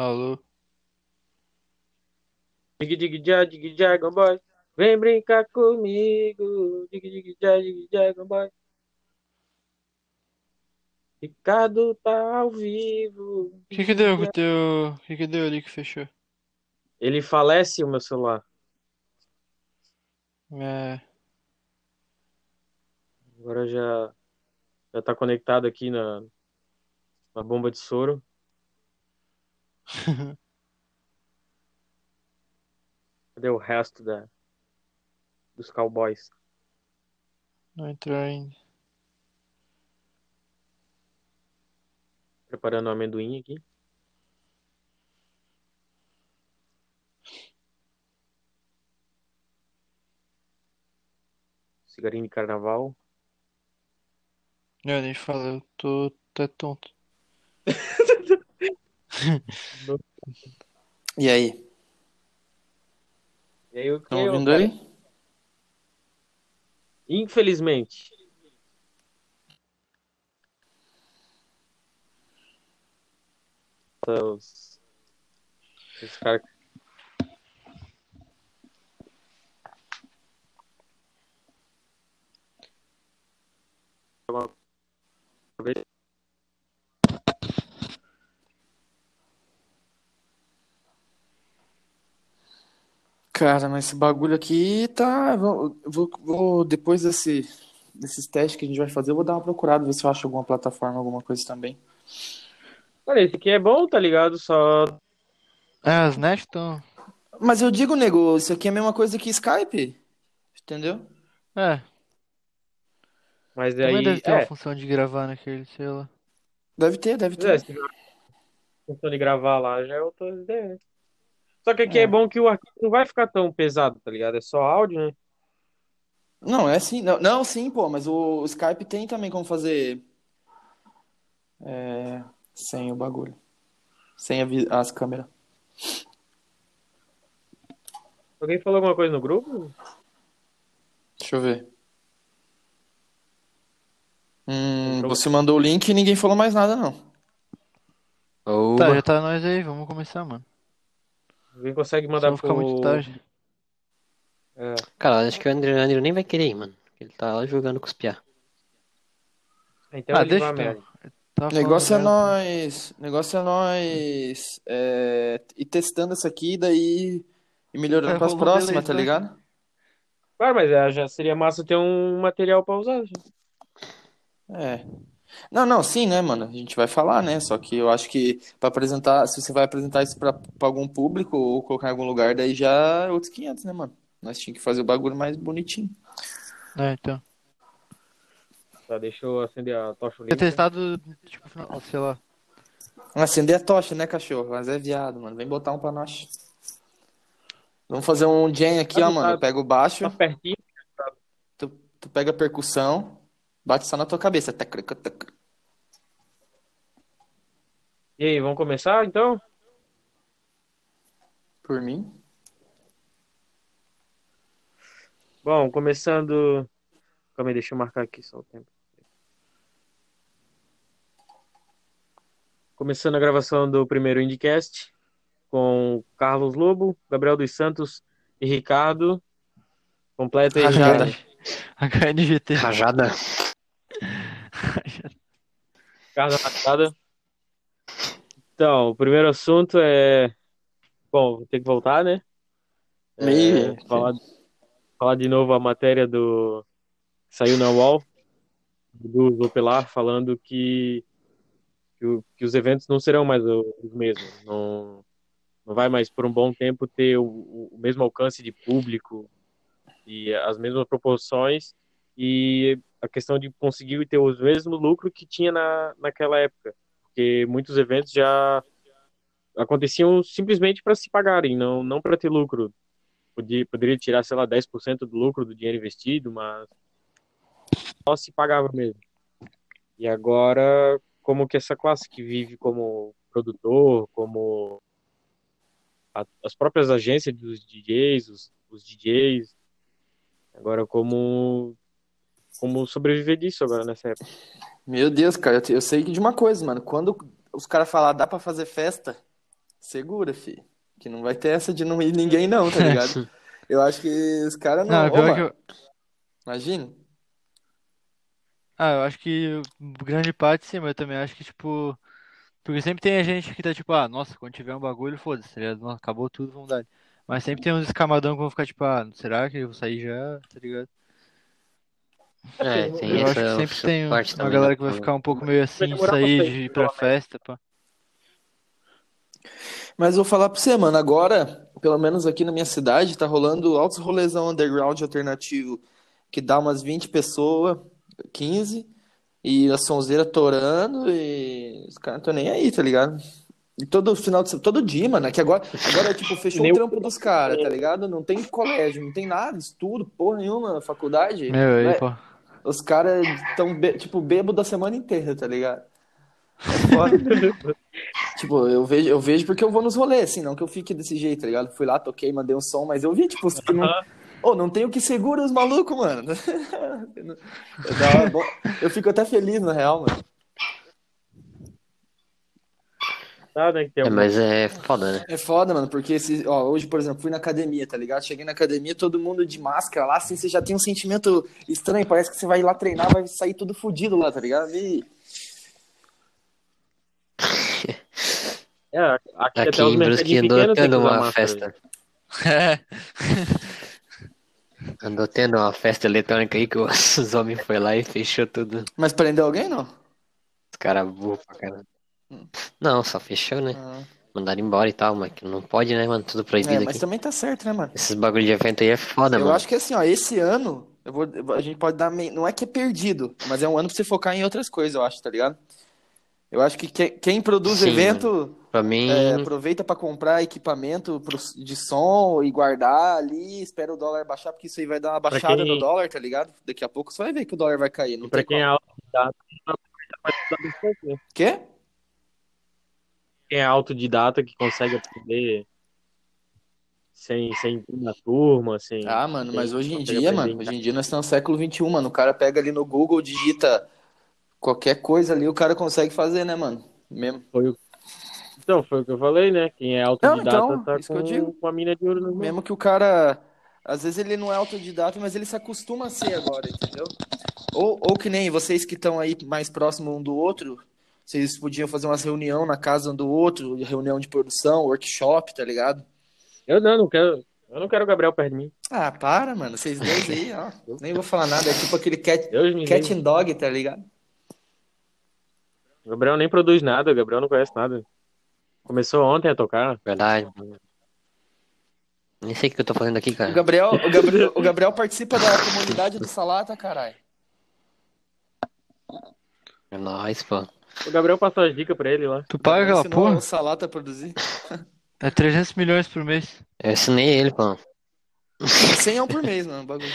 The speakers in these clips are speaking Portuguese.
Alô? Dig dig já, dig Dragon Boy. Vem brincar comigo. Dig dig já, dig Dragon Boy. Ricardo tá ao vivo. O que que deu com o teu... O que que deu ali que fechou? Ele falece o meu celular. É... Agora já já tá conectado aqui na na bomba de soro. Cadê o resto da dos cowboys? Não entrou ainda. Preparando o amendoim aqui. Cigarinho de carnaval. Eu nem falei, eu tô até tonto. E aí? E aí o que Estão ouvindo cara? aí? Infelizmente. Os, os caras Cara, mas esse bagulho aqui tá. Vou, vou- vou- depois desse, desses testes que a gente vai fazer, eu vou dar uma procurada, ver se eu acho alguma plataforma, alguma coisa também. Cara, esse aqui é bom, tá ligado? Só É, as net estão... Mas eu digo, nego, isso aqui é a mesma coisa que Skype. Entendeu? É, Mas também aí, deve ter uma é, função de gravar naquele, sei lá. Deve ter, deve é, ter. se tiver função de gravar lá, já é outra ideia. né? Só que aqui É. é bom que o arquivo não vai ficar tão pesado, tá ligado? É só áudio, né? Não, é sim. Não, não, sim, pô, mas o, o Skype tem também como fazer. É, sem o bagulho. Sem a as câmeras. Alguém falou alguma coisa no grupo? Deixa eu ver. Hum, você mandou o link e ninguém falou mais nada, não. Tá, já tá nós aí, vamos começar, mano. Alguém consegue mandar ficar muito pro... tarde. É, Cara, acho que o André, André nem vai querer ir, mano. Ele tá lá jogando com os piá. então Ah, ele deixa então. O negócio é nós. o negócio é nós. É, ir testando essa aqui, daí. E melhorando É, pras rolou próximas, tá tá? ligado? Claro, mas é, já seria massa ter um material pra usar. já. É. Não, não, sim, né, mano? A gente vai falar, né? Só que eu acho que pra apresentar, se você vai apresentar isso pra, pra algum público ou colocar em algum lugar, daí já é outros 500, né, mano? Nós tínhamos que fazer o bagulho mais bonitinho. É, então. Tá, deixa eu acender a tocha olímpica. testado, tipo, final- sei lá. Acender a tocha, né, cachorro? Mas é viado, mano. Vem botar um pra nós. Vamos fazer um jam aqui, Tá ó, mano. Eu pego o baixo, Tá pertinho. tu, tu pega a percussão, bate só na tua cabeça. E aí, vamos começar então? Por mim. Bom, começando. Calma aí, deixa eu marcar aqui só o tempo. Começando a gravação do primeiro Indicast com Carlos Lobo, Gabriel dos Santos e Ricardo. Completa aí, Rajada. HNGT. Rajada. Ricardo Rajada. Então, o primeiro assunto é. Bom, vou ter que voltar, né? É, falar, falar de novo a matéria do. Saiu na UOL, do Zopelar, falando que, que, o- que os eventos não serão mais os mesmos. Não, não vai mais, por um bom tempo, ter o, o mesmo alcance de público e as mesmas proporções e a questão de conseguir ter os mesmos lucros que tinha na, naquela época. Porque muitos eventos já aconteciam simplesmente para se pagarem, não, não para ter lucro. Podia, poderia tirar, sei lá, 10% do lucro do dinheiro investido, mas só se pagava mesmo. E agora, como que essa classe que vive como produtor, como a- as próprias agências dos DJs, os, os DJs, agora como como sobreviver disso agora nessa época. Meu Deus, cara, eu, eu sei de uma coisa, mano. Quando os caras falar dá pra fazer festa, segura, fi. Que não vai ter essa de não ir ninguém, não, tá ligado? Eu acho que os caras não. Não, Ô, pior mano, que eu... Imagina. Ah, eu acho que grande parte sim, mas eu também acho que, tipo. Porque sempre tem a gente que tá tipo, ah, nossa, quando tiver um bagulho, foda-se, tá ligado? Nossa, acabou tudo, vamos dar. Mas sempre tem uns escamadão que vão ficar tipo, ah, será que eu vou sair já, tá ligado? É, tem Eu acho que sempre tem uma também. galera né? que vai ficar um pouco meio assim, sair, de ir pra festa, pá. Mas vou falar pra você, mano, agora, pelo menos aqui na minha cidade, tá rolando altos rolezão underground alternativo, que dá umas 20 pessoas, 15, e a sonzeira torando, e os caras não tão nem aí, tá ligado? E todo final de semana, todo dia, mano, é que agora, agora tipo, fechou o trampo dos caras, tá ligado? Não tem colégio, não tem nada, estudo, porra nenhuma, faculdade. Meu, aí, Vai- pô. Os caras tão, be- tipo, bêbado a semana inteira, tá ligado? É tipo, eu vejo, eu vejo porque eu vou nos rolês, assim, não que eu fique desse jeito, tá ligado? Fui lá, toquei, mandei um som, mas eu vi, tipo, que não. Ô, não tem o que segura os malucos, mano. Eu, bo- eu fico até feliz, na real, mano. Tá, né, que tem É, mas é foda, né? É foda, mano, porque esse, ó, hoje, por exemplo, fui na academia, tá ligado? Cheguei na academia, todo mundo de máscara lá, assim, você já tem um sentimento estranho, parece que você vai lá treinar, vai sair tudo fudido lá, tá ligado? E... É, aqui, Aqui em Brusque andou tendo uma festa. É. Andou tendo uma festa eletrônica aí que os os homens foi lá e fechou tudo. Mas prendeu alguém, não? Os caras burros pra caramba. Não, só fechou, né? Ah. Mandaram embora e tal, mas não pode, né, mano? Tudo É, proibido mas aqui. também tá certo, né, mano? Esses bagulho de evento aí é foda, Eu mano. acho que assim, ó, esse ano, eu vou, eu a gente pode dar meio, não é que é perdido, mas é um ano pra você focar em outras coisas, eu acho, tá ligado? Eu acho que que- quem produz Sim, evento Pra mim, é, aproveita pra comprar equipamento pro- de som e guardar ali, espera o dólar baixar, porque isso aí vai dar uma baixada quem- no dólar, tá ligado? Daqui a pouco você vai ver que o dólar vai cair, não E pra tem quem é como. autodidata, bastante, né? Quê? Quem é autodidata que consegue aprender sem, sem ir na turma, sem. Ah, mano, mas hoje em dia, mano, hoje em dia nós estamos no século XXI, mano. O cara pega ali no Google, digita qualquer coisa ali, o cara consegue fazer, né, mano? Mesmo. Foi. Então, foi o que eu falei, né? Quem é autodidata então, tá isso que eu com digo. uma mina de ouro no. Mesmo que o cara. Às vezes ele não é autodidata, mas ele se acostuma a ser agora, entendeu? Ou, ou que nem vocês que estão aí mais próximos um do outro, vocês podiam fazer umas reunião na casa um do outro, reunião de produção, workshop, tá ligado? Eu não, não quero. Eu não quero o Gabriel perto de mim. Ah, para, mano. Vocês dois aí, ó. Nem vou falar nada. É tipo aquele cat, cat and dog, tá ligado? O Gabriel nem produz nada, o Gabriel não conhece nada. Começou ontem a tocar. verdade. Nem sei o que eu tô fazendo aqui, O cara. Gabriel, o Gabriel, o Gabriel participa da comunidade do Salata, caralho. É nóis, pô. O Gabriel passou as dicas pra ele lá. Tu paga aquela porra? o Salata a produzir. É 300 milhões por mês. Eu ensinei ele, pô. 100 é um por mês, mano. Bagulho.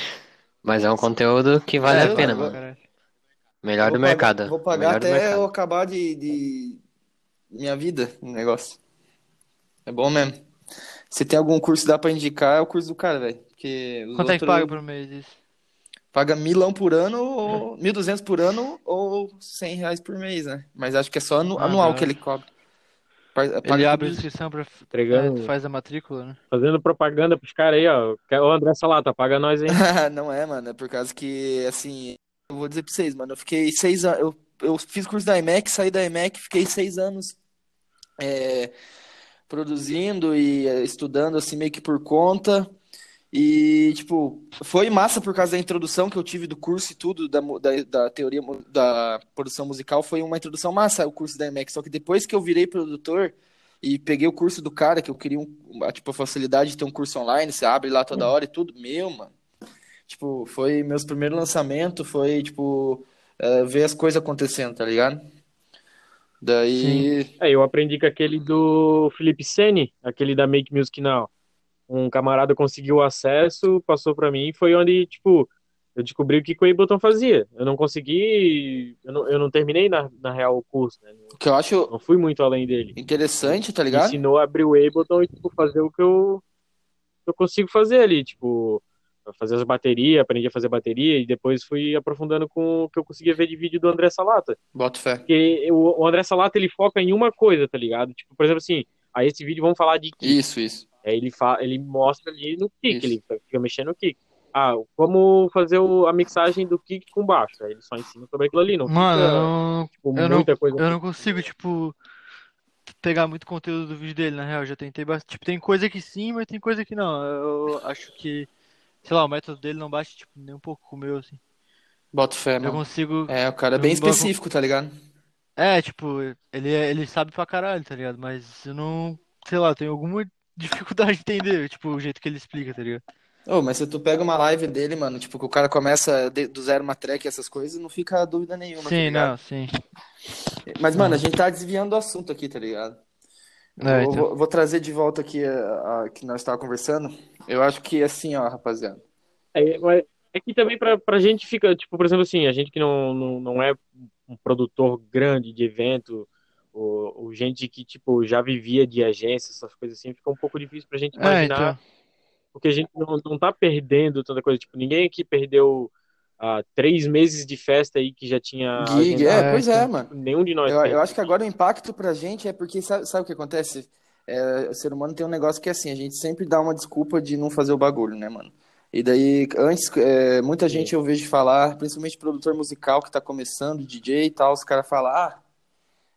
Mas é um conteúdo que vale É, a pena, mano. Caralho. Melhor Vou do pagar- mercado. Vou pagar Melhor até eu acabar de, de minha vida no negócio. É bom mesmo. Se tem algum curso que dá pra indicar, é o curso do cara, velho. Quanto é que outros paga por mês isso? Paga milão por ano, ou 1.200 por ano, ou 100 reais por mês, né? Mas acho que é só anu- Ah, anual tá. que ele cobra. Pa- Ele paga abre a inscrição pra. É, Entregando, tu faz a matrícula, né? fazendo propaganda pros caras aí, ó. Ô, André Salata, paga nós, hein? Não é, mano, é por causa que, assim, eu vou dizer pra vocês, mano, eu fiquei seis anos, eu, eu fiz curso da IMEC, saí da IMEC, fiquei seis anos é, produzindo e é, estudando, assim, meio que por conta, e, tipo, foi massa por causa da introdução que eu tive do curso e tudo, da, da, da teoria, da produção musical, foi uma introdução massa, o curso da IMEC, só que depois que eu virei produtor e peguei o curso do cara, que eu queria, um, tipo, a facilidade de ter um curso online, você abre lá toda hora e tudo, meu, mano, Tipo, foi meus primeiros lançamentos, foi, tipo, é, ver as coisas acontecendo, tá ligado? Daí. É, eu aprendi com aquele do Felipe Sene, aquele da Make Music Now. Um camarada conseguiu acesso, passou pra mim, foi onde, tipo, eu descobri o que que o Ableton fazia. Eu não consegui, eu não, eu não terminei na, na real o curso, né? O que eu acho Não fui muito além dele. interessante, tá Me ligado? ensinou a abrir o Ableton e, tipo, fazer o que eu, eu consigo fazer ali, tipo, fazer as baterias, aprendi a fazer bateria e depois fui aprofundando com o que eu conseguia ver de vídeo do André Salata. Boto fé. Porque o André Salata, ele foca em uma coisa, tá ligado? Tipo, por exemplo, assim, Aí esse vídeo vamos falar de. Isso, isso. Aí ele, fa... ele mostra ali no kick, Isso. ele fica mexendo no kick. Ah, como fazer o- a mixagem do kick com baixo. Aí ele só ensina sobre aquilo ali, não Mano, fica, eu não, tipo, eu não- muita coisa. eu não consigo, tipo, pegar muito conteúdo do vídeo dele, na real. Eu Já tentei bastante. Tipo, tem coisa que sim, mas tem coisa que não. Eu acho que, sei lá, o método dele não bate, tipo, nem um pouco com o meu, assim. Bota fé, Eu mano. consigo. É, o cara é bem eu não- específico, tá ligado? É, tipo, ele, é- ele sabe pra caralho, tá ligado? Mas eu não, sei lá, tenho alguma dificuldade de entender, tipo, o jeito que ele explica, tá ligado? Ô, mas se tu pega uma live dele, mano, tipo, que o cara começa de- do zero uma track e essas coisas, não fica dúvida nenhuma, tá Sim, ligado? não, sim. Mas, mano, a gente tá desviando do assunto aqui, tá ligado? É, Eu então. vou, vou trazer de volta aqui a, a- que nós estávamos conversando. Eu acho que assim, ó, rapaziada. É, mas é que também pra, pra gente fica, tipo, por exemplo assim, a gente que não, não, não é um produtor grande de evento, ou, ou gente que, tipo, já vivia de agência, essas coisas assim, fica um pouco difícil pra gente É, imaginar, então. porque a gente não, não tá perdendo tanta coisa, tipo, ninguém aqui perdeu ah, três meses de festa aí que já tinha Gig, é, pois é, então. mano. nenhum de nós Eu, eu acho que agora o impacto pra gente é porque, sabe, sabe o que acontece? É, o ser humano tem um negócio que é assim, a gente sempre dá uma desculpa de não fazer o bagulho, né, mano? E daí, antes, é, muita gente eu vejo falar, principalmente produtor musical que tá começando, DJ e tal, os caras falam, ah,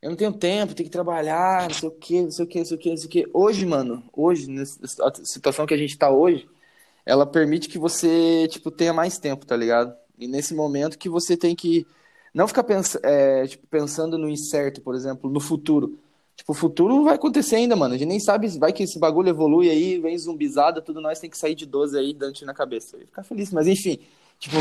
eu não tenho tempo, tenho que trabalhar, não sei o quê, não sei o quê, não sei o quê, não sei o quê. Hoje, mano, hoje, nessa situação que a gente tá hoje, ela permite que você, tipo, tenha mais tempo, tá ligado? E nesse momento que você tem que não ficar pens é, tipo, pensando no incerto, por exemplo, no futuro. Tipo, o futuro vai acontecer ainda, mano. A gente nem sabe, vai que esse bagulho evolui aí, vem zumbizada, tudo nós tem que sair de 12 aí, tiro na cabeça. Ia ficar feliz, mas enfim. Tipo,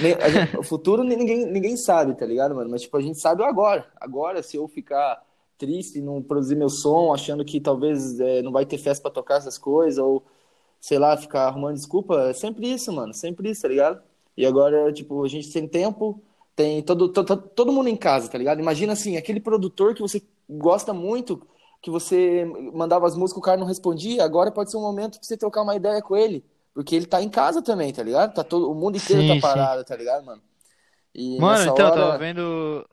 gente- o futuro ninguém, ninguém sabe, tá ligado, mano? Mas, tipo, a gente sabe agora. Agora, se eu ficar triste e não produzir meu som, achando que talvez é, não vai ter festa pra tocar essas coisas, ou, sei lá, ficar arrumando desculpa, é sempre isso, mano. Sempre isso, tá ligado? E agora, tipo, a gente tem tempo, tem todo, todo, todo mundo em casa, tá ligado? Imagina assim, aquele produtor que você gosta muito, que você mandava as músicas, o cara não respondia, agora pode ser um momento pra você trocar uma ideia com ele. Porque ele tá em casa também, tá ligado? Tá todo, o mundo inteiro Sim, tá sim. parado, tá ligado, mano? E Mano, então, eu hora... tava vendo.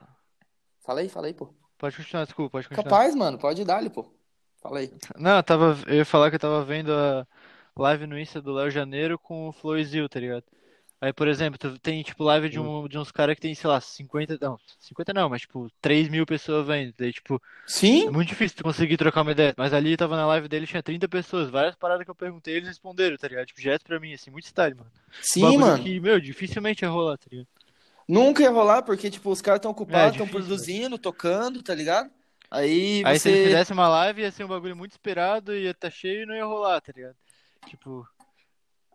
Fala aí, fala aí, pô. Pode continuar, desculpa, pode continuar. Capaz, mano, pode dar-lhe, pô. Fala aí. Não, eu tava. Eu ia falar que eu tava vendo a live no Insta do Léo Janeiro com o Flow Zil, tá ligado? Aí, por exemplo, tem tipo live de, um, de uns caras que tem, sei lá, 50. Não, 50 não, mas tipo, 3 mil pessoas vendo. Daí, tipo, é Sim? muito difícil tu conseguir trocar uma ideia. Mas ali tava na live dele, tinha 30 pessoas. Várias paradas que eu perguntei, eles responderam, tá ligado? Tipo, direto pra mim, assim, muito style, mano. Sim, mano. que, meu, dificilmente ia rolar, tá ligado? Nunca ia rolar, porque, tipo, os caras estão ocupados, estão É, produzindo, tocando, tá ligado? Aí Aí se ele você. fizesse uma live, ia ser um bagulho muito esperado, ia estar cheio e não ia rolar, tá ligado? Tipo,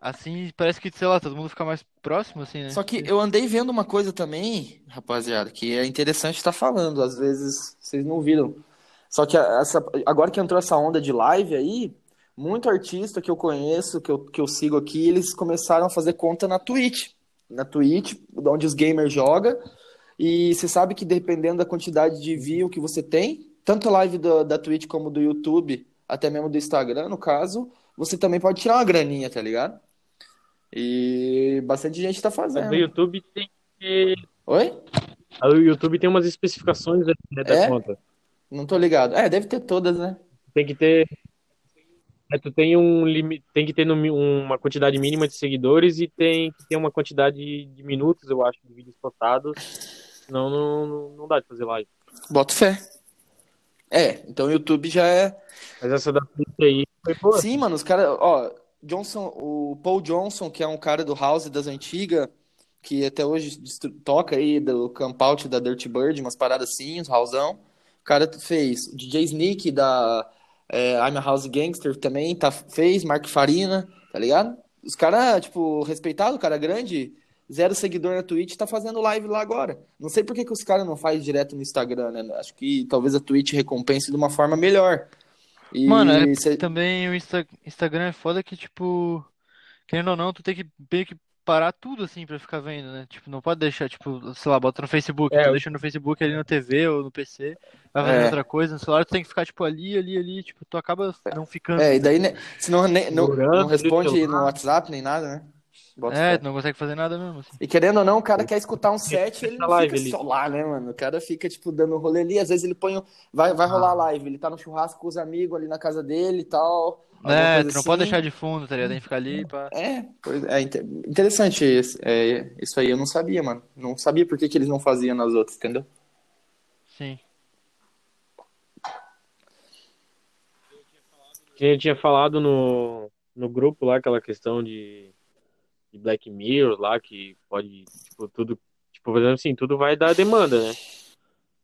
assim parece que, sei lá, todo mundo fica mais próximo, assim, né? Só que eu andei vendo uma coisa também, rapaziada, que é interessante estar falando. Às vezes vocês não viram. Só que essa, agora que entrou essa onda de live aí, muito artista que eu conheço, que eu, que eu sigo aqui, eles começaram a fazer conta na Twitch. Na Twitch, onde os gamers jogam. E você sabe que dependendo da quantidade de view que você tem, tanto a live do- da Twitch como do YouTube, até mesmo do Instagram, no caso, você também pode tirar uma graninha, tá ligado? E bastante gente tá fazendo. no YouTube tem que- Oi? o YouTube tem umas especificações né, da É? conta. Não tô ligado. É, deve ter todas, né? Tem que ter é, tu tem um limite, tem que ter uma quantidade mínima de seguidores e tem que ter uma quantidade de minutos, eu acho, de vídeos postados. Senão não, não, não dá de fazer live. Boto fé. É, então o YouTube já é. Mas essa da aí foi boa. Sim, mano, os caras. Ó, Johnson, o Paul Johnson, que é um cara do House das antigas, que até hoje toca aí do Camp Out da Dirty Bird, umas paradas assim, os Houseão. O cara fez. O DJ Sneak da é, I'm a House Gangster também tá, fez, Mark Farina, tá ligado? Os caras, tipo, respeitado, cara grande, zero seguidor na Twitch, tá fazendo live lá agora. Não sei por que, que os caras não fazem direto no Instagram, né? Acho que talvez a Twitch recompense de uma forma melhor. E Mano, é, cê- também o Insta- Instagram é foda que, tipo, querendo ou não, tu tem que meio que parar tudo, assim, pra ficar vendo, né? Tipo, não pode deixar, tipo, sei lá, bota no Facebook, É, tu eu- deixa no Facebook ali na TV ou no PC, vai fazendo É. outra coisa, no celular tu tem que ficar, tipo, ali, ali, ali, tipo, tu acaba não ficando. É, e daí, né, senão nem, não, não responde no WhatsApp nem nada, né? Bota É, tu não consegue fazer nada mesmo, assim. E querendo ou não, o cara quer escutar um set, ele não live fica só lá, né, mano? O cara fica, tipo, dando rolê ali. Às vezes ele põe. o- Vai, vai rolar a live, ele tá no churrasco com os amigos ali na casa dele e tal. É, tu não assim. pode deixar de fundo, tá ligado? Tem que ficar ali pra. É, pois é, inte- interessante isso, é, isso aí, eu não sabia, mano. Não sabia por que, que eles não faziam nas outras, entendeu? Sim. Que a gente tinha falado no, no grupo lá, aquela questão de, de Black Mirror lá, que pode, tipo, tudo, tipo, por exemplo, assim, tudo vai dar demanda, né?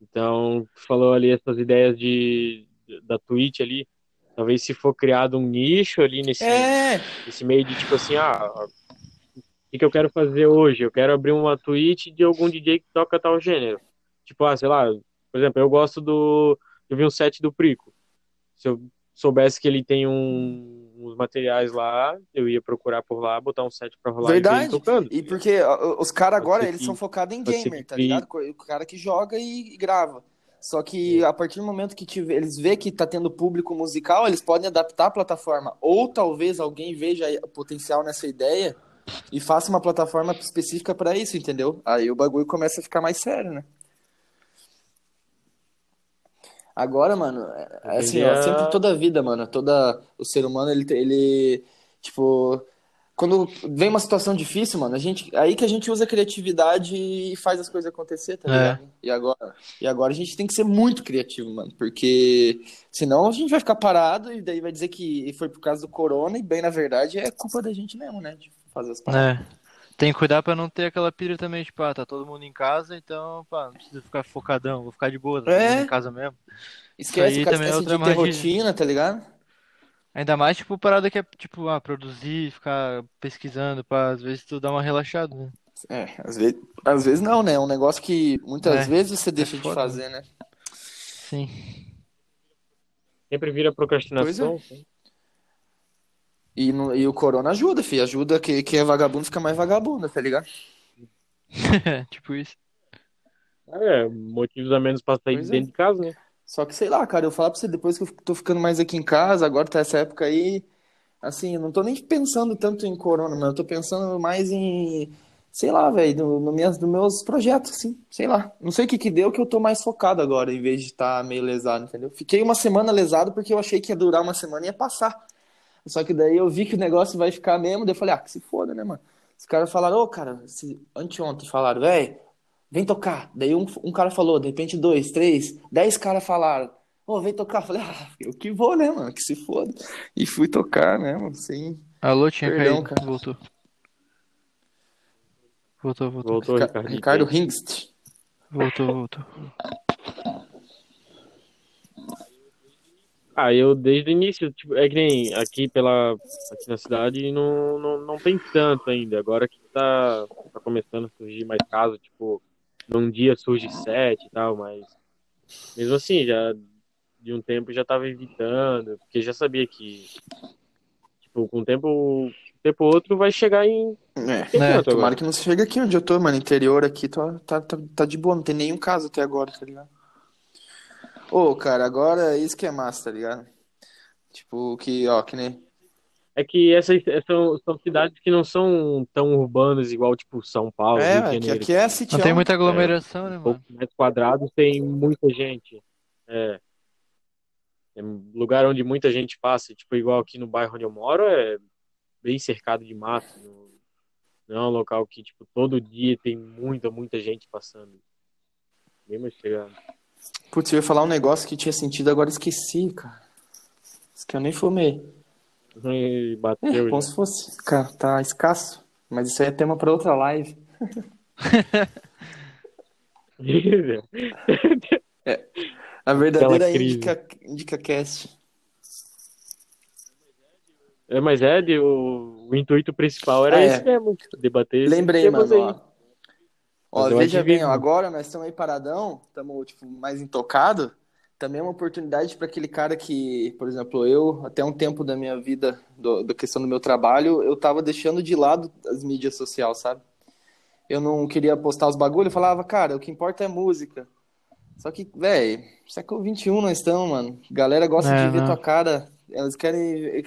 Então, falou ali essas ideias de, da Twitch ali, talvez se for criado um nicho ali nesse, É, esse meio de, tipo assim, ah, o que que eu quero fazer hoje? Eu quero abrir uma Twitch de algum DJ que toca tal gênero. Tipo, ah, sei lá, por exemplo, eu gosto do, eu vi um set do Prico. Se eu soubesse que ele tem um- uns materiais lá, eu ia procurar por lá, botar um set pra rolar e ver Verdade. ele tocando. e porque os caras agora, eles que- são focados em gamer, que tá ligado? O cara que joga e, e grava. Só que a partir do momento que tiver, eles vê que tá tendo público musical, eles podem adaptar a plataforma. Ou talvez alguém veja o potencial nessa ideia e faça uma plataforma específica pra isso, entendeu? Aí o bagulho começa a ficar mais sério, né? Agora, mano, é- é assim, ó, sempre toda a vida, mano, toda o ser humano, ele, ele, tipo, quando vem uma situação difícil, mano, a gente, aí que a gente usa a criatividade e faz as coisas acontecer, tá É. ligado? E agora, e agora a gente tem que ser muito criativo, mano, porque senão a gente vai ficar parado e daí vai dizer que foi por causa do corona e bem na verdade é culpa da gente mesmo, né, de fazer as paradas. É. Tem que cuidar pra não ter aquela pilha também, tipo, ah, tá todo mundo em casa, então, pá, não precisa ficar focadão, vou ficar de boa, tá É. em casa mesmo. Esquece, aí o cara também é outra de magia. rotina, tá ligado? Ainda mais, tipo, parada que é, tipo, ah, produzir, ficar pesquisando pra, às vezes, tu dar uma relaxada, né? É, às vezes, às vezes não, né? É um negócio que muitas É, vezes você deixa de foda, fazer, né? Sim. Sempre vira procrastinação. E, no- e o corona ajuda, filho. Ajuda que quem é vagabundo fica mais vagabundo, tá ligado? tipo isso. É, motivos a menos pra sair Pois de é. dentro de casa, né? Só que sei lá, cara, eu falo pra você, depois que eu tô ficando mais aqui em casa, agora tá essa época aí, assim, eu não tô nem pensando tanto em corona, mas eu tô pensando mais em, sei lá, velho, no, no minhas, nos meus projetos, assim, sei lá. Não sei o que que deu que eu tô mais focado agora, em vez de estar meio lesado, entendeu? Fiquei uma semana lesado porque eu achei que ia durar uma semana e ia passar. Só que daí eu vi que o negócio vai ficar mesmo, daí eu falei, ah, que se foda, né, mano? Os caras falaram, ô, cara, se... anteontem falaram, velho, vem tocar. Daí um, um cara falou, de repente dois, três, dez caras falaram, ô, vem tocar. Eu falei, ah, eu que vou, né, mano? Que se foda. E fui tocar, né, mano? Sim. Alô, tinha Perdão, caído. cara. Voltou. Voltou, voltou. Voltou, Rica- Ricardo. Ricardo Hingst. Voltou, voltou. Ah, eu desde o início, tipo, é que nem aqui pela aqui na cidade não, não, não tem tanto ainda. Agora que tá, tá começando a surgir mais casos, tipo, num dia surge sete e tal, mas mesmo assim, já de um tempo já tava evitando, porque já sabia que tipo, com o tempo, tempo outro vai chegar em É. Né, Tomara agora. que não chegue aqui onde eu tô, mano. Interior aqui tá, tá, tá, tá de boa, não tem nenhum caso até agora, tá ligado? Ô, cara, agora isso que é massa, tá ligado? Tipo, que, ó, que nem. É que essas, são, são cidades que não são tão urbanas igual, tipo, São Paulo, Rio de É, que Janeiro. aqui é Não sitião. tem muita aglomeração, né, Um mano? pouco metros quadrados tem muita gente. É. É um lugar onde muita gente passa, tipo, igual aqui no bairro onde eu moro, é bem cercado de mato. Não não é um local que, tipo, todo dia tem muita, muita gente passando. Bem mais chegado. Putz, eu ia falar um negócio que tinha sentido, agora esqueci, cara. Isso que eu nem fumei. E É, bateu como já. se fosse. Cara, tá escasso. Mas isso aí é tema pra outra live. A verdadeira. Indica, Indica Cast. É, mas é, o, o intuito principal era Ah, é. esse mesmo, debater esses Lembrei, mano. Ó. Um veja bem, ó, agora nós estamos aí paradão, estamos tipo, mais intocado. Também é uma oportunidade para aquele cara que, por exemplo, eu, até um tempo da minha vida, do, da questão do meu trabalho, eu tava deixando de lado as mídias sociais, sabe? Eu não queria postar os bagulho, eu falava, cara, o que importa é música. Só que, velho, século XXI nós estamos, mano. Galera gosta É, de ver não. tua cara, elas querem.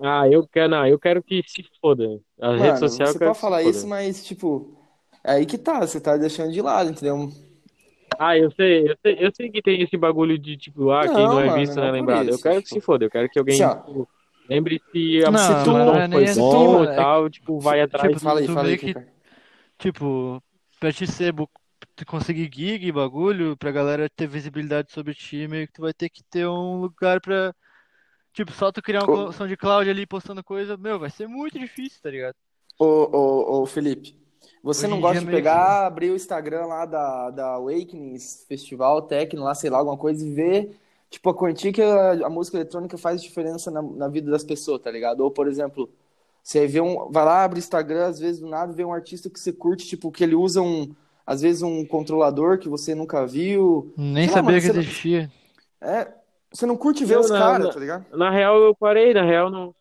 Ah, eu quero, não, eu quero que se foda. A rede Mano, social eu você pode falar isso, mas, tipo, é aí que tá, você tá deixando de lado, entendeu? Ah, eu sei, eu sei, eu sei que tem esse bagulho de tipo, ah, quem não Não, é mano, visto não não é lembrado. Eu isso, quero que tipo. se foda, eu quero que alguém Assim, tipo, lembre se a Não, se o som não é nem foi assim, bom e é tal, tipo, vai atrás. tipo, Fala aí, tu fala aí, que, tipo, pra te ser, bu- tu conseguir gig e bagulho, pra galera ter visibilidade sobre ti, meio que tu vai ter que ter um lugar pra, tipo, só tu criar um Ô, clo- de cloud ali postando coisa, meu, vai ser muito difícil, tá ligado? ô, ô, ô, Felipe, você Hoje não gosta dia de que. pegar, abrir o Instagram lá da, da Awakenings Festival, Tecno, lá, sei lá, alguma coisa, e ver, tipo, a quantia que a, a música eletrônica faz diferença na, na vida das pessoas, tá ligado? Ou, por exemplo, você vê um, vai lá, abre o Instagram, às vezes do nada, vê um artista que você curte, tipo, que ele usa um, às vezes um controlador que você nunca viu. Nem Sei sabia mano, que você não, existia. é, você não curte ver Eu, os caras, na, tá ligado? na real, eu parei, na real, não.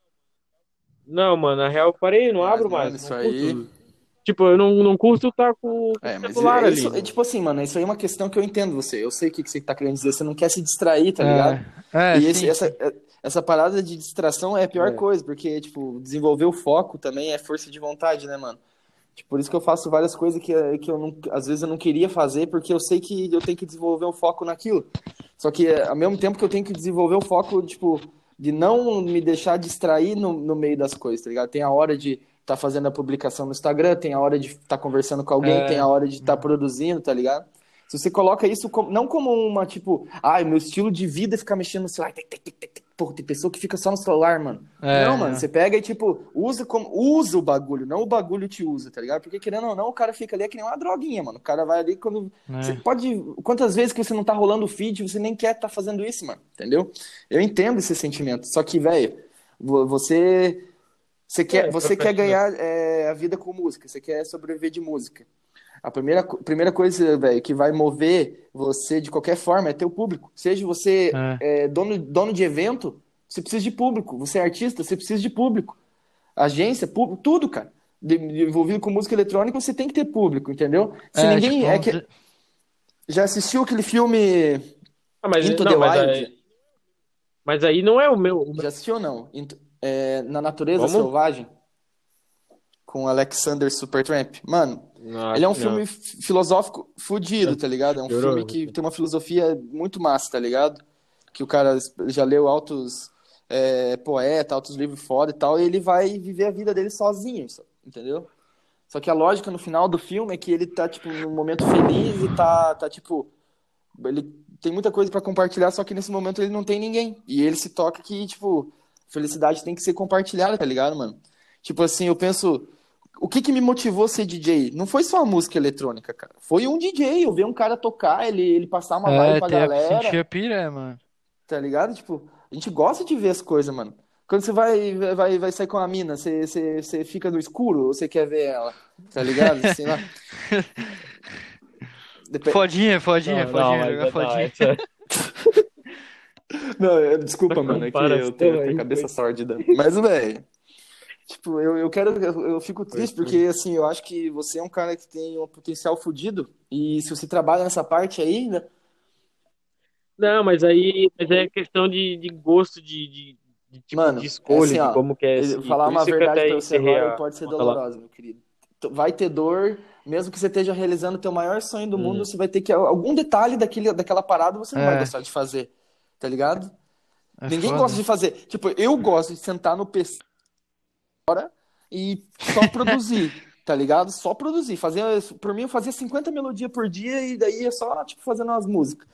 Não, mano, na real, eu parei, não Mas, abro mano, mais, isso não aí. curto. Tipo, eu não, não curto estar com, com É, o mas celular é ali. isso, é não. tipo assim, mano, isso aí é uma questão que eu entendo você. Eu sei o que que você tá querendo dizer. Você não quer se distrair, tá ligado? É, é, E esse, essa, é- essa parada de distração é a pior É. coisa, porque, tipo, desenvolver o foco também é força de vontade, né, mano? Tipo, por isso que eu faço várias coisas que, que eu não, às vezes eu não queria fazer, porque eu sei que eu tenho que desenvolver o foco naquilo. Só que, é, ao mesmo tempo que eu tenho que desenvolver o foco, tipo, de não me deixar distrair no, no meio das coisas, tá ligado? Tem a hora de estar fazendo a publicação no Instagram, tem a hora de estar conversando com alguém, tem É, a hora de estar produzindo, tá ligado? Se você coloca isso como- não como uma, tipo, ai, meu estilo de vida é ficar mexendo no celular. Porra, tem pessoa que fica só no celular, mano. Não, mano, é, você pega e, tipo, usa como. Usa o bagulho, não o bagulho te usa, tá ligado? Porque querendo ou não, o cara fica ali é que nem uma droguinha, mano. O cara vai ali quando. Você é. pode. Quantas vezes que você não tá rolando o feed, você nem quer tá fazendo isso, mano. Entendeu? Eu entendo esse sentimento. Só que, velho, vo- você. Você quer, É, você quer ganhar é, a vida com música, você quer sobreviver de música. A primeira, primeira coisa, velho, que vai mover você de qualquer forma é ter o público. Seja você É. é, dono, dono de evento, você precisa de público. Você é artista, você precisa de público. Agência, público, tudo, cara. De- de- envolvido com música eletrônica, você tem que ter público, entendeu? Se É, ninguém. tipo, É que, já assistiu aquele filme Ah, mas, Into não, the mas, Wild? aí, mas aí não é o meu. o meu- Já assistiu ou não? Into- é, Na Natureza Como? Selvagem? Com Alexander Supertramp. Mano, Não, ele é um não. filme filosófico fudido, tá ligado? É um filme que tem uma filosofia muito massa, tá ligado? Que o cara já leu altos é, poetas, altos livros foda e tal, e ele vai viver a vida dele sozinho, entendeu? Só que a lógica no final do filme é que ele tá, tipo, num momento feliz e tá, tá tipo, ele tem muita coisa pra compartilhar, só que nesse momento ele não tem ninguém. E ele se toca que, tipo, felicidade tem que ser compartilhada, tá ligado, mano? Tipo assim, eu penso, o que que me motivou a ser DJ? Não foi só a música eletrônica, cara. Foi um DJ, eu ver um cara tocar, ele, ele passar uma vibe É, pra galera, sentir a pira, mano. tá ligado? Tipo, a gente gosta de ver as coisas, mano. Quando você vai, vai, vai sair com a mina, você, você, você fica no escuro ou você quer ver ela? Tá ligado? Sei lá. Depe- Fodinha, fodinha, Não, fodinha, não, jogar mas, não, fodinha. Não, eu- desculpa, mano, é que eu tenho, aí, cabeça foi- sórdida. Mas, velho, tipo, eu, eu quero, eu, eu fico triste Foi- porque, assim, eu acho que você é um cara que tem um potencial fodido e se você trabalha nessa parte aí, né? Não, mas aí, mas é questão de, de gosto, de, de, de tipo Mano, de é escolha, assim, ó, de como eu seguir. vou falar uma que verdade pra você agora pode ser dolorosa, meu querido. Vai ter dor, mesmo que você esteja realizando o teu maior sonho do mundo, Hum. você vai ter que, algum detalhe daquele, daquela parada você não vai É. gostar de fazer, tá ligado? É Ninguém foda. gosta de fazer. Tipo, eu gosto de sentar no PC agora e só produzir, tá ligado? Só produzir. Fazer, por mim, eu fazia 50 melodias por dia e daí é só, tipo, fazendo umas músicas.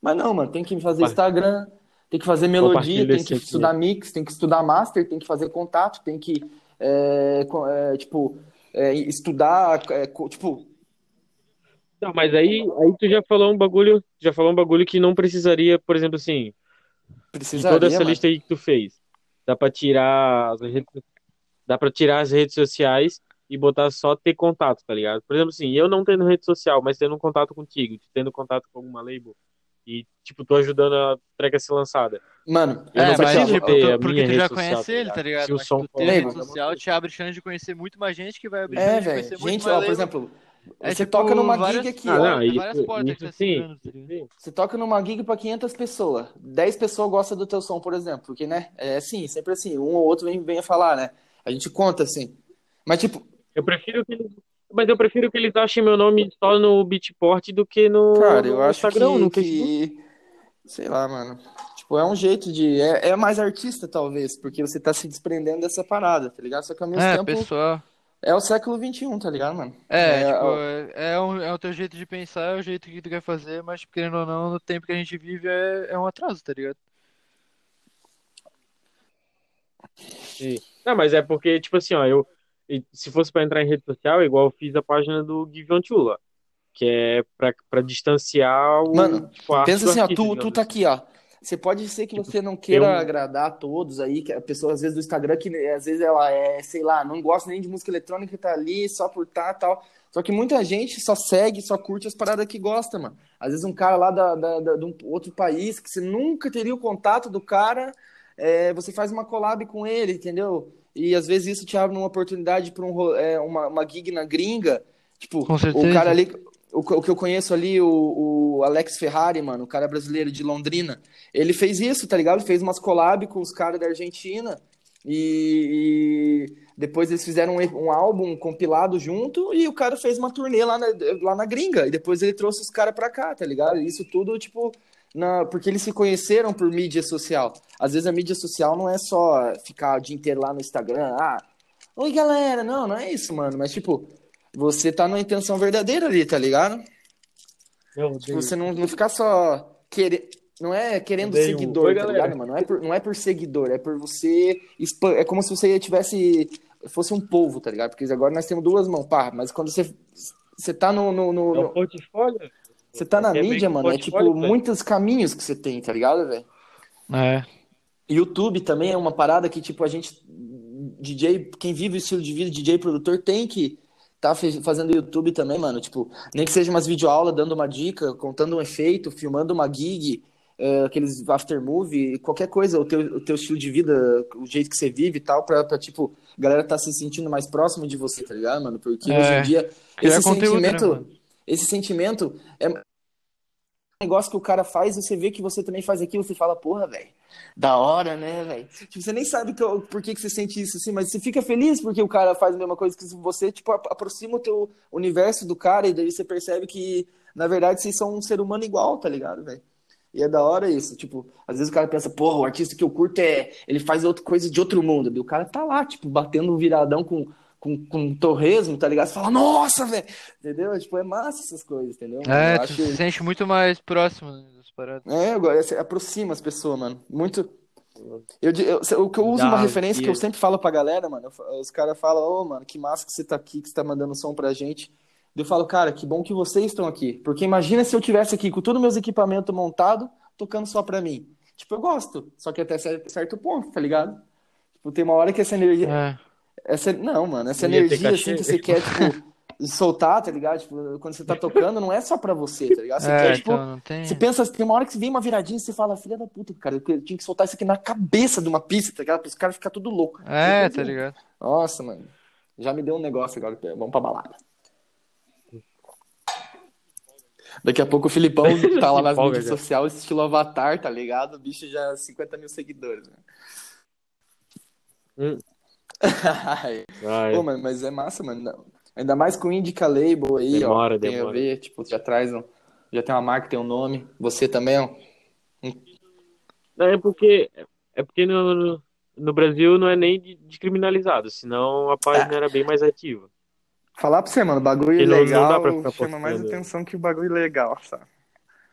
Mas não, mano, tem que fazer Instagram, tem que fazer melodia, tem que estudar mix, tem que estudar master, tem que fazer contato, tem que, é, é, tipo, é, estudar, é, tipo, Não, mas aí, aí tu já falou um bagulho, já falou um bagulho que não precisaria, por exemplo, assim, de precisaria, toda essa mano. lista aí que tu fez, dá pra tirar as redes, dá para tirar as redes sociais e botar só ter contato, tá ligado? Por exemplo, assim, eu não tendo rede social, mas tendo um contato contigo, tendo contato com alguma label e tipo tô ajudando a track a ser lançada. Mano, Eu É, não mas tipo, ter porque minha tu rede já social, conhece tá ele, tá ligado? Se o Mas som tu ter rede social te abre chance de conhecer muito mais gente que vai abrir É, chance de velho. conhecer muito Gente, mais ó, por label. exemplo, É Você tipo, toca numa várias, gig aqui, Ah, ó. não, isso- várias portas isso sim. tá? Sim. Você toca numa gig pra 500 pessoas. 10 pessoas gostam do teu som, por exemplo. Porque, né? É assim, sempre assim. Um ou outro vem, vem a falar, né? A gente conta assim. Mas, tipo, Eu prefiro que eles. Mas eu prefiro que eles achem meu nome só no Beatport do que no, cara, eu no acho Instagram, que, que. Sei lá, mano. Tipo, é um jeito de. É, é mais artista, talvez. Porque você tá se desprendendo dessa parada, tá ligado? Só que ao mesmo É, tempo. pessoal. É o século XXI, tá ligado, mano? É, É, tipo, é, é, um- é o teu jeito de pensar, é o jeito que tu quer fazer, mas querendo ou não, no tempo que a gente vive é, é um atraso, tá ligado? Sim. Não, mas é porque, tipo assim, ó, eu. Se fosse pra entrar em rede social, é igual eu fiz a página do Give On Chula, que é pra, pra distanciar o. Mano, tipo, Pensa assim, ó, tu, tu tá assim. aqui, ó. Você pode ser que Tipo, você não queira eu- agradar a todos aí, que a pessoa, às vezes, do Instagram, que né, às vezes ela é, sei lá, não gosta nem de música eletrônica, tá ali só por tá tal. Só que muita gente só segue, só curte as paradas que gosta, mano. Às vezes um cara lá da, da- da- de um outro país, que você nunca teria o contato do cara, é, você faz uma collab com ele, entendeu? E às vezes isso te abre uma oportunidade para um, é, uma, uma gig na gringa. Tipo, o cara ali, o, que- o que eu conheço ali, o, o Alex Ferrari, mano, o cara brasileiro de Londrina, ele fez isso, tá ligado? Fez umas collab com os caras da Argentina e, e depois eles fizeram um, um álbum compilado junto e o cara fez uma turnê lá na, lá na gringa e depois ele trouxe os caras pra cá, tá ligado? Isso tudo, tipo, na, porque eles se conheceram por mídia social. Às vezes a mídia social não é só ficar o dia inteiro lá no Instagram, ah, oi galera, não, não é isso, mano, mas tipo, você tá numa intenção verdadeira ali, tá ligado? Meu Tipo, você não, não ficar só querer. Não é querendo Odeio. seguidor, Oi, tá galera. ligado, mano? Não é, por, não é por seguidor, é por você. É como se você tivesse. fosse um povo, tá ligado? Porque agora nós temos duas mãos, pá, mas quando você. Você tá no. no, no- É um no- portfólio. você tá na É mídia, mano. É tipo velho. muitos caminhos que você tem, tá ligado, velho? É. YouTube também é uma parada que, tipo, a gente, DJ, quem vive o estilo de vida, DJ produtor, tem que tá fazendo YouTube também, mano. Tipo, nem que seja umas videoaulas dando uma dica, contando um efeito, filmando uma gig, é, aqueles after movie, qualquer coisa, o teu, o teu estilo de vida, o jeito que você vive e tal, pra, pra tipo, a galera tá se sentindo mais próximo de você, tá ligado, mano? Porque É, hoje em dia, esse né, sentimento, mano? esse sentimento é um negócio que o cara faz, você vê que você também faz aquilo, você fala, porra, velho, da hora, né, velho? Tipo, você nem sabe que, por que, que você sente isso assim, mas você fica feliz porque o cara faz a mesma coisa que você, tipo, ap- aproxima o teu universo do cara e daí você percebe que, na verdade, vocês são um ser humano igual, tá ligado, velho? E é da hora isso, tipo, às vezes o cara pensa, porra, o artista que eu curto é, ele faz outra coisa de outro mundo, e o cara tá lá, tipo, batendo um viradão com, com, com um torresmo, tá ligado? Você fala, nossa, velho, entendeu? Tipo, é massa essas coisas, entendeu? É, eu tu acho... se sente muito mais próximo né, das paradas. É, agora, você aproxima as pessoas, mano. Muito. Eu, di- eu- o que eu uso Dá, uma referência que eu sempre falo pra galera, mano. eu Os caras falam, ô, mano, que massa que você tá aqui, que você tá mandando som pra gente. Eu falo, cara, que bom que vocês estão aqui. Porque imagina se eu tivesse aqui com todos meus equipamentos montados, tocando só pra mim. Tipo, eu gosto, só que até cer- certo ponto, tá ligado? Tipo, tem uma hora que essa energia. É. Essa, não, mano, essa energia assim que você quer, tipo, soltar, tá ligado? Tipo, quando você tá tocando, não é só pra você, tá ligado? Você É, quer, tipo. então não tem. Você pensa, tem uma hora que você vem uma viradinha e você fala, filha da puta, cara, eu tinha que soltar isso aqui na cabeça de uma pista, tá ligado? Para os caras ficar tudo louco. É, tá ligado? Nossa, mano. Já me deu um negócio agora. Vamos pra balada. Daqui a pouco o Filipão tá lá nas mídias sociais, estilo Avatar, tá ligado? O bicho já 50 mil seguidores. Né? Hum. Ai, Vai. Pô, mas, mas é massa, mano. Não. Ainda mais com o Indica Label aí, Demora, ó. Tem demora. a ver, tipo, já traz um. Já tem uma marca, tem um nome. Você também, ó. Não, é porque é porque no, no- Brasil não é nem de- descriminalizado, senão a página era bem mais ativa. Falar pra você, mano, bagulho E não- não legal dá pra ficar chama mais atenção que o bagulho legal, sabe?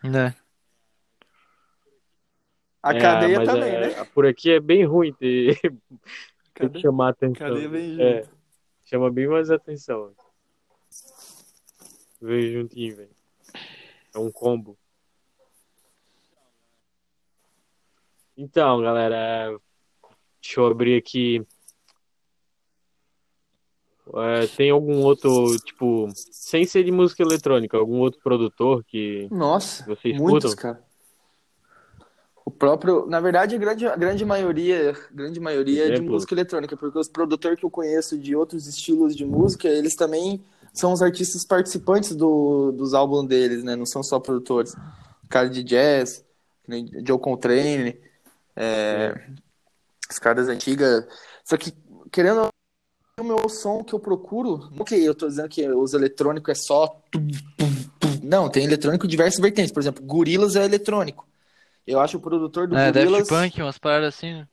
Né? A É, cadeia também, é- né? Por aqui é bem ruim ter, ter que chamar atenção. cadeia vem É, junto. Chama bem mais atenção. Veio juntinho, velho. É um combo. Então, galera, deixa eu abrir aqui. É, tem algum outro, tipo, sem ser de música eletrônica, algum outro produtor que Nossa, Vocês muitos, escutam? cara. O próprio, na verdade, a grande, a grande maioria, grande maioria é de música eletrônica, porque os produtores que eu conheço de outros estilos de música, eles também são os artistas participantes do, dos álbuns deles, né? Não são só produtores. Cara de jazz, Joe Coltrane, é, os caras antigas. Só que, querendo o meu som que eu procuro, não que eu tô dizendo que os eletrônicos é só. Não, tem eletrônico de diversas vertentes. Por exemplo, Gorillaz é eletrônico. Eu acho o produtor do É, Daft Gorillaz. Punk, umas paradas assim, né?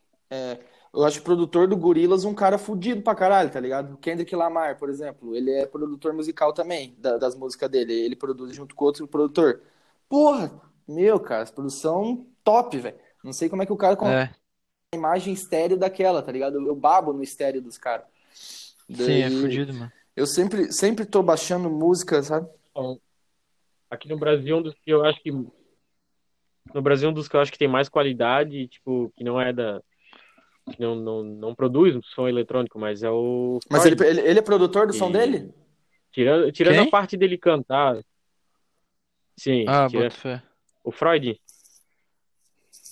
Eu acho o produtor do Gorillaz um cara fudido pra caralho, tá ligado? O Kendrick Lamar, por exemplo, ele é produtor musical também, da- das músicas dele. Ele produz junto com outro produtor. Porra, meu, cara, essa produção top, velho. Não sei como é que o cara É, a imagem estéreo daquela, tá ligado? Eu babo no estéreo dos caras. sim, é Daí, fudido, mano. Eu sempre, sempre tô baixando música, sabe? Então, aqui no Brasil, um dos que eu acho que. No Brasil, um dos que eu acho que tem mais qualidade, tipo, que não é da. Que não, não, não produz um som eletrônico, mas é o. Mas ele, ele, ele é produtor do som E- dele? Tirando, tirando Quem? a parte dele cantar. Sim, Ah, tira- fé. o Freud.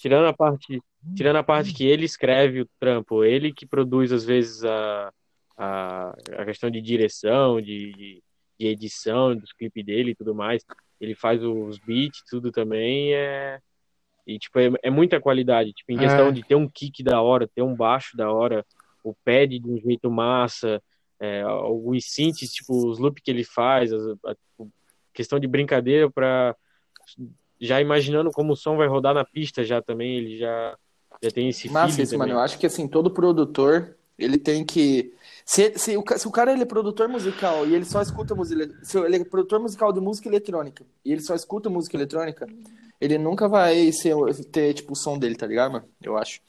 Tirando a parte, tirando a parte que ele escreve o trampo, ele que produz às vezes a, a, a questão de direção, de, de, de edição dos clipes dele e tudo mais. Ele faz os beats, tudo também é e tipo é, é muita qualidade, tipo em questão É. de ter um kick da hora, ter um baixo da hora, o pad de um jeito massa, é, os synths, tipo os loops que ele faz, as- a, tipo, questão de brincadeira para já imaginando como o som vai rodar na pista já também, ele já já tem esse Massa isso, mano. Eu acho que assim, todo produtor, ele tem que. Se, se, o, se o cara ele é produtor musical e ele só escuta música. Se ele é produtor musical de música eletrônica e ele só escuta música eletrônica, ele nunca vai ser, ter, tipo, o som dele, tá ligado, mano? Eu acho.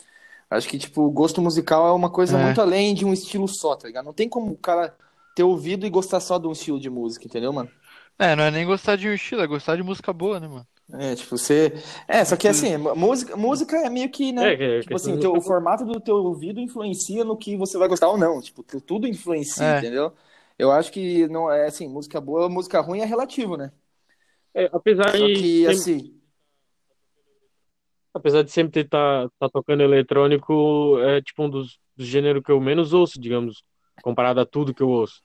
Acho que, tipo, o gosto musical é uma coisa É. muito além de um estilo só, tá ligado? Não tem como o cara ter ouvido e gostar só de um estilo de música, entendeu, mano? É, não é nem gostar de um estilo, é gostar de música boa, né, mano? É, tipo, você. É, só que assim, música, música é meio que, né? É, é Tipo assim, o, teu- o formato do teu ouvido influencia no que você vai gostar ou não. Tipo, tu- tudo influencia, É. entendeu? Eu acho que não é assim, música boa, música ruim é relativo, né? É, apesar Só de que assim, apesar de sempre ter tá, tá tocando eletrônico, é tipo um dos, dos gêneros que eu menos ouço, digamos, comparado a tudo que eu ouço.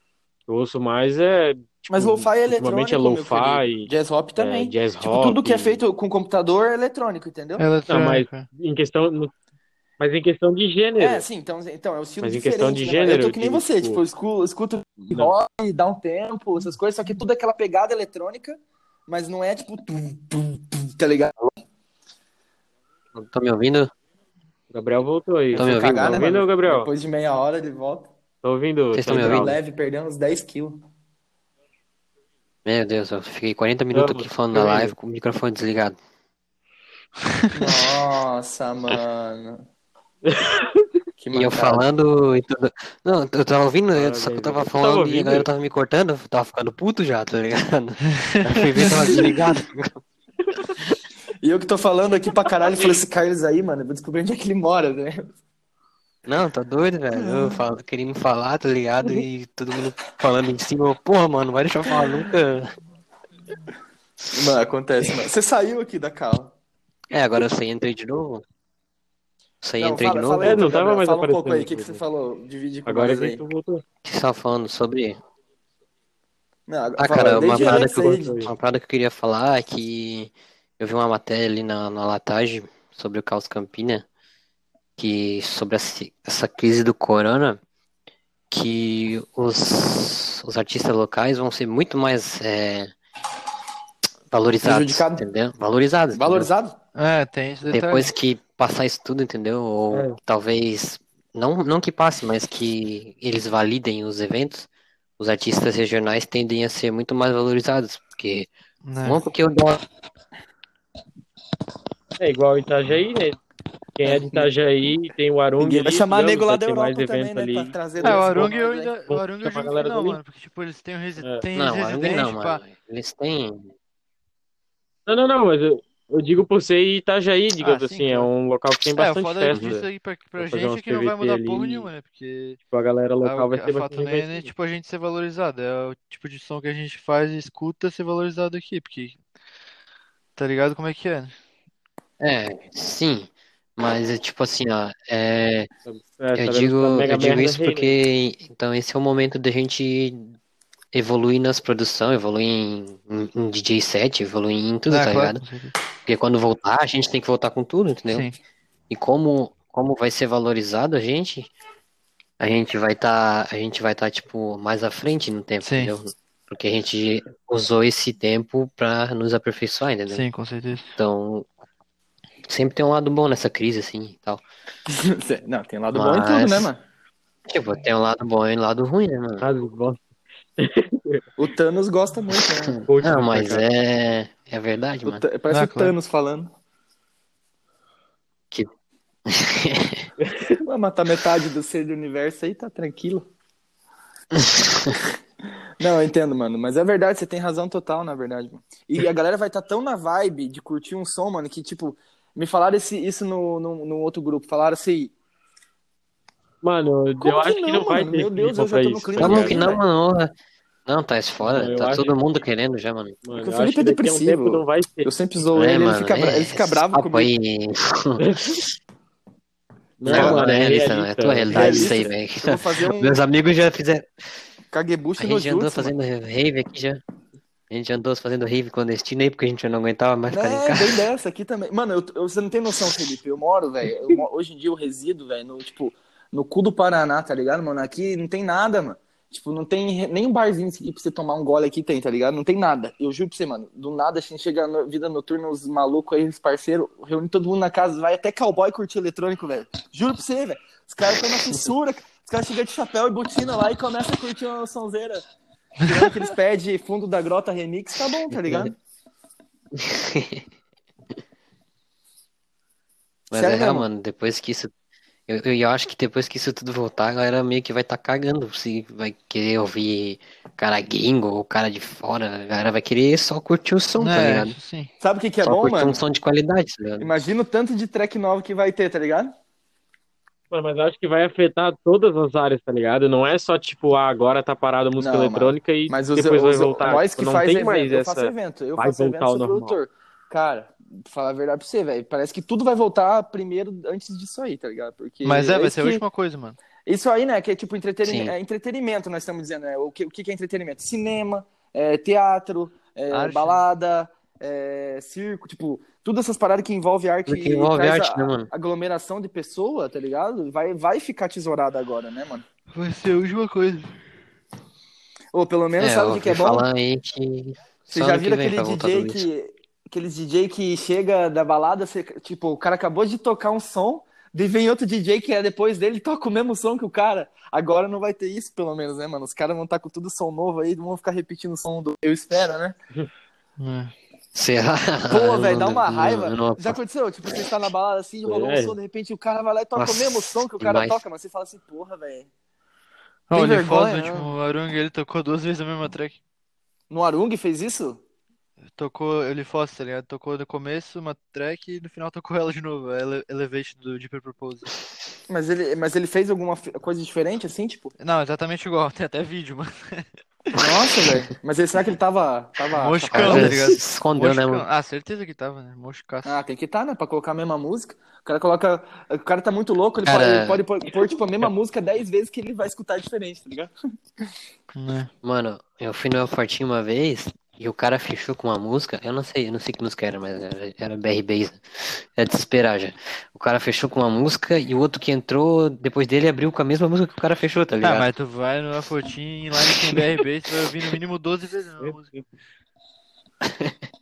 Eu ouço mais é tipo, mas lo-fi é ultimamente eletrônico, é lo-fi. Jazz hop é, também. jazz Tipo, rock. tudo que é feito com computador é eletrônico, entendeu? Não, mas Eletrônico. é. em questão no- mas em questão de gênero. É, sim, então, então é um estilo Mas em questão de né? gênero, Eu tô que nem você, tipo, tipo, eu escuto, rock, dá um tempo, essas coisas, só que tudo é aquela pegada eletrônica, mas não é tipo, tum, tum, tum, tá ligado? Tô me ouvindo? O Gabriel voltou aí. Tô me ouvindo? cagar, Tá né, ouvindo, mano? Gabriel? Depois de meia hora ele volta. Tá ouvindo? Vocês estão me ouvindo? Leve, perdendo uns 10 quilos. Meu Deus, eu fiquei 40 minutos Vamos, aqui falando tô na live com o microfone desligado. Nossa, mano. Que E eu falando e tudo. Não, eu tava ouvindo, eu- só que eu tava eu tava falando e a galera tava me cortando, eu tava ficando puto já, tá ligado? Eu fui ver, tava desligado. E eu que tô falando aqui pra caralho, falei, esse Carlos aí, mano, eu vou descobrir onde é que ele mora, né? Não, tá doido, velho. Eu falo, querendo falar, tá ligado? E todo mundo falando em cima, eu, porra, mano, não vai deixar eu falar nunca. Mano, acontece, mano. Você saiu aqui da cal. É, agora eu saí e entrei de novo. Saí e Não, entrei de fala, novo. fala aí, É, não tava Gabriel, mais fala um pouco aí, aparecendo o que, que você falou? Divide com Agora nós que aí. tu voltou. Que você tava falando sobre. Não, Ah, fala, cara, uma parada, que eu, uma parada que eu queria falar é que eu vi uma matéria ali na, na Latagem sobre o Caos Campina, que sobre essa, essa crise do corona, que os, os artistas locais vão ser muito mais é, valorizados, Prejudicado. entendeu? Valorizados, entendeu? Valorizado? É, tem esse detalhe. Depois que passar isso tudo, entendeu? Ou É. talvez, não, não que passe, mas que eles validem os eventos, os artistas regionais tendem a ser muito mais valorizados, porque né? não porque o dólar É igual Itajaí, né? Quem é de Itajaí tem o Arung Ninguém vai chamar nego lá vai da Europa também, evento né? ali. Pra trazer É, o Arung eu ainda. O Vamos Arung eu galera não, mano. Porque, tipo, eles têm, resi... É. têm Não, residente, não, pá. mano. Eles têm. Não, não, não, mas eu, eu digo por ser Itajaí, digamos Ah, sim, assim, é um local que tem É, o bastante foda festa. disso aí pra, pra Vai gente é que não vai mudar ali. porra nenhuma, né? Porque Tipo, a galera a, local vai a ter fato bastante nem é nem, conhecimento. tipo a gente ser valorizado, é o tipo de som que a gente faz e escuta ser valorizado aqui, porque tá ligado como é que é, né? É, sim. Mas é tipo assim, ó. É, É, eu digo, eu digo isso reina. porque. Então, esse é o momento da gente evolui nas produções, evolui em, em, em DJ set, evolui em tudo, Ah, tá claro, ligado? Porque quando voltar, a gente tem que voltar com tudo, entendeu? Sim. E como, como vai ser valorizado a gente, a gente vai estar, a gente vai estar, tipo, mais à frente no tempo, Sim. entendeu? Porque a gente usou esse tempo pra nos aperfeiçoar, entendeu? Sim, com certeza. Então, sempre tem um lado bom nessa crise, assim, e tal. Não, tem lado bom em tudo, Mas- né, mano? Tipo, tem um lado bom e um lado ruim, né, mano? Ah, bosta. O Thanos gosta muito, né? Não, mas mercado. é, é verdade, O mano. Ta- Parece Ah, o claro. Thanos falando. Que- Vai matar metade do ser do universo aí, tá tranquilo. Não, eu entendo, mano. Mas é verdade, você tem razão total, na verdade, mano. E a galera vai estar tão na vibe de curtir um som, mano, que, tipo, me falaram esse, isso no, no, no outro grupo. Falaram assim. Mano, eu acho que que não, não vai mano? ter Meu Deus, clima eu já tô no isso, clima tá Como Obrigado, que não, mano? Não, tá fora. Eu Tá todo mundo querendo já, mano. Mano, o Felipe é a um depressivo. tempo não vai ter. Eu sempre zoo É, ele, ele mano, fica, bra- é ele fica bravo comigo. aí. Não, Não, mano, não é é realista, não. É tua realidade isso aí, velho. um Meus amigos já fizeram. cagebucho A no gente já andou mano. fazendo rave aqui já. A gente andou fazendo rave clandestino aí porque a gente não aguentava mais ficar em É, casa. bem dessa aqui também. Mano, eu, eu- você não tem noção, Felipe. Eu moro, velho. Hoje em dia eu resido, velho, no, tipo, no cu do Paraná, tá ligado, mano? Aqui não tem nada, mano. Tipo, não tem nem um barzinho aqui pra você tomar um gole aqui tem, tá ligado? Não tem nada. Eu juro pra você, mano. Do nada a gente chega na vida noturna, os malucos aí, os parceiros, reúne todo mundo na casa, vai até cowboy curtir eletrônico, velho. Juro pra você, velho. Os caras estão na fissura. Os caras chegam de chapéu e botina lá e começam a curtir uma sonzeira. Aqueles pés de fundo da grota remix, tá bom, tá ligado? Mas Sério é real, mano, depois que isso. Eu, eu, eu acho que depois que isso tudo voltar, a galera meio que vai estar cagando. Se vai querer ouvir cara gringo ou cara de fora, a galera vai querer só curtir o som, tá É, ligado? isso sim. Sabe o que, que é só bom, curtir mano? um som de qualidade, tá ligado? Imagina o tanto de track novo que vai ter, tá ligado? Mas eu acho que vai afetar todas as áreas, tá ligado? Não é só tipo, ah, agora tá parado a música Não, eletrônica e Mas os, depois vai os- voltar. nós Tipo, que não faz tem evento, mais eu faço essa. evento, eu vai faço evento, sou normal. produtor. Cara, pra falar a verdade pra você, velho, parece que tudo vai voltar primeiro antes disso aí, tá ligado? Porque Mas é, vai isso ser a que- última coisa, mano. Isso aí, né, que é tipo entretenimento, é entretenimento, nós estamos dizendo, né? O que, o que é entretenimento? Cinema, é, teatro, é, Arte. balada, é, circo, tipo, todas essas paradas que envolvem arte que e envolve arte, a- né, mano? aglomeração de pessoa, tá ligado? Vai, vai ficar tesourada agora, né, mano? Vai ser a última coisa. Ou pelo menos É, sabe o que, que é bom? que Você só já vem aquele DJ que. Aqueles DJ que chega da balada, você- tipo, o cara acabou de tocar um som, daí vem outro DJ que é depois dele e toca o mesmo som que o cara. Agora não vai ter isso, pelo menos, né, mano? Os caras vão estar com tudo som novo aí, não vão ficar repetindo o som do Eu Espero, né? É. Será? Pô, velho, dá não- uma não- raiva. eu não- Já aconteceu? Tipo, você está na balada assim, rolou um É. som, de repente o cara vai lá e toca Nossa, o mesmo som que o cara demais. toca, mas você fala assim, porra, velho. Tem ele foda, né? tipo, o Arung, ele tocou duas vezes a mesma track. No Arung fez isso? Tocou ele fosse, tá ligado? Tocou no começo uma track e no final tocou ela de novo, Ele- Elevation do Deeper Purpose. Mas ele, mas ele fez alguma coisa diferente, assim, tipo? Não, exatamente igual, tem até vídeo, mano. Nossa, velho. Mas ele, será que ele tava. tava chapado? tá ligado? se escondeu, né, Moscão. mano? Ah, certeza que tava, né? Moscaço. Ah, tem que estar, né? Pra colocar a mesma música. O cara coloca. O cara tá muito louco, ele Cara- pode, ele pode pôr, tipo, a mesma música dez vezes que ele vai escutar diferente, tá ligado? Né? Mano, eu fui no El Fortinho uma vez e o cara fechou com uma música, eu não sei, eu não sei que música era, mas era, era BR Bass, é desesperar já. O cara fechou com uma música e o outro que entrou depois dele abriu com a mesma música que o cara fechou, tá Ah, ligado? mas tu vai no Afotinho e lá em tem BRB, você vai ouvir no mínimo 12 vezes a música.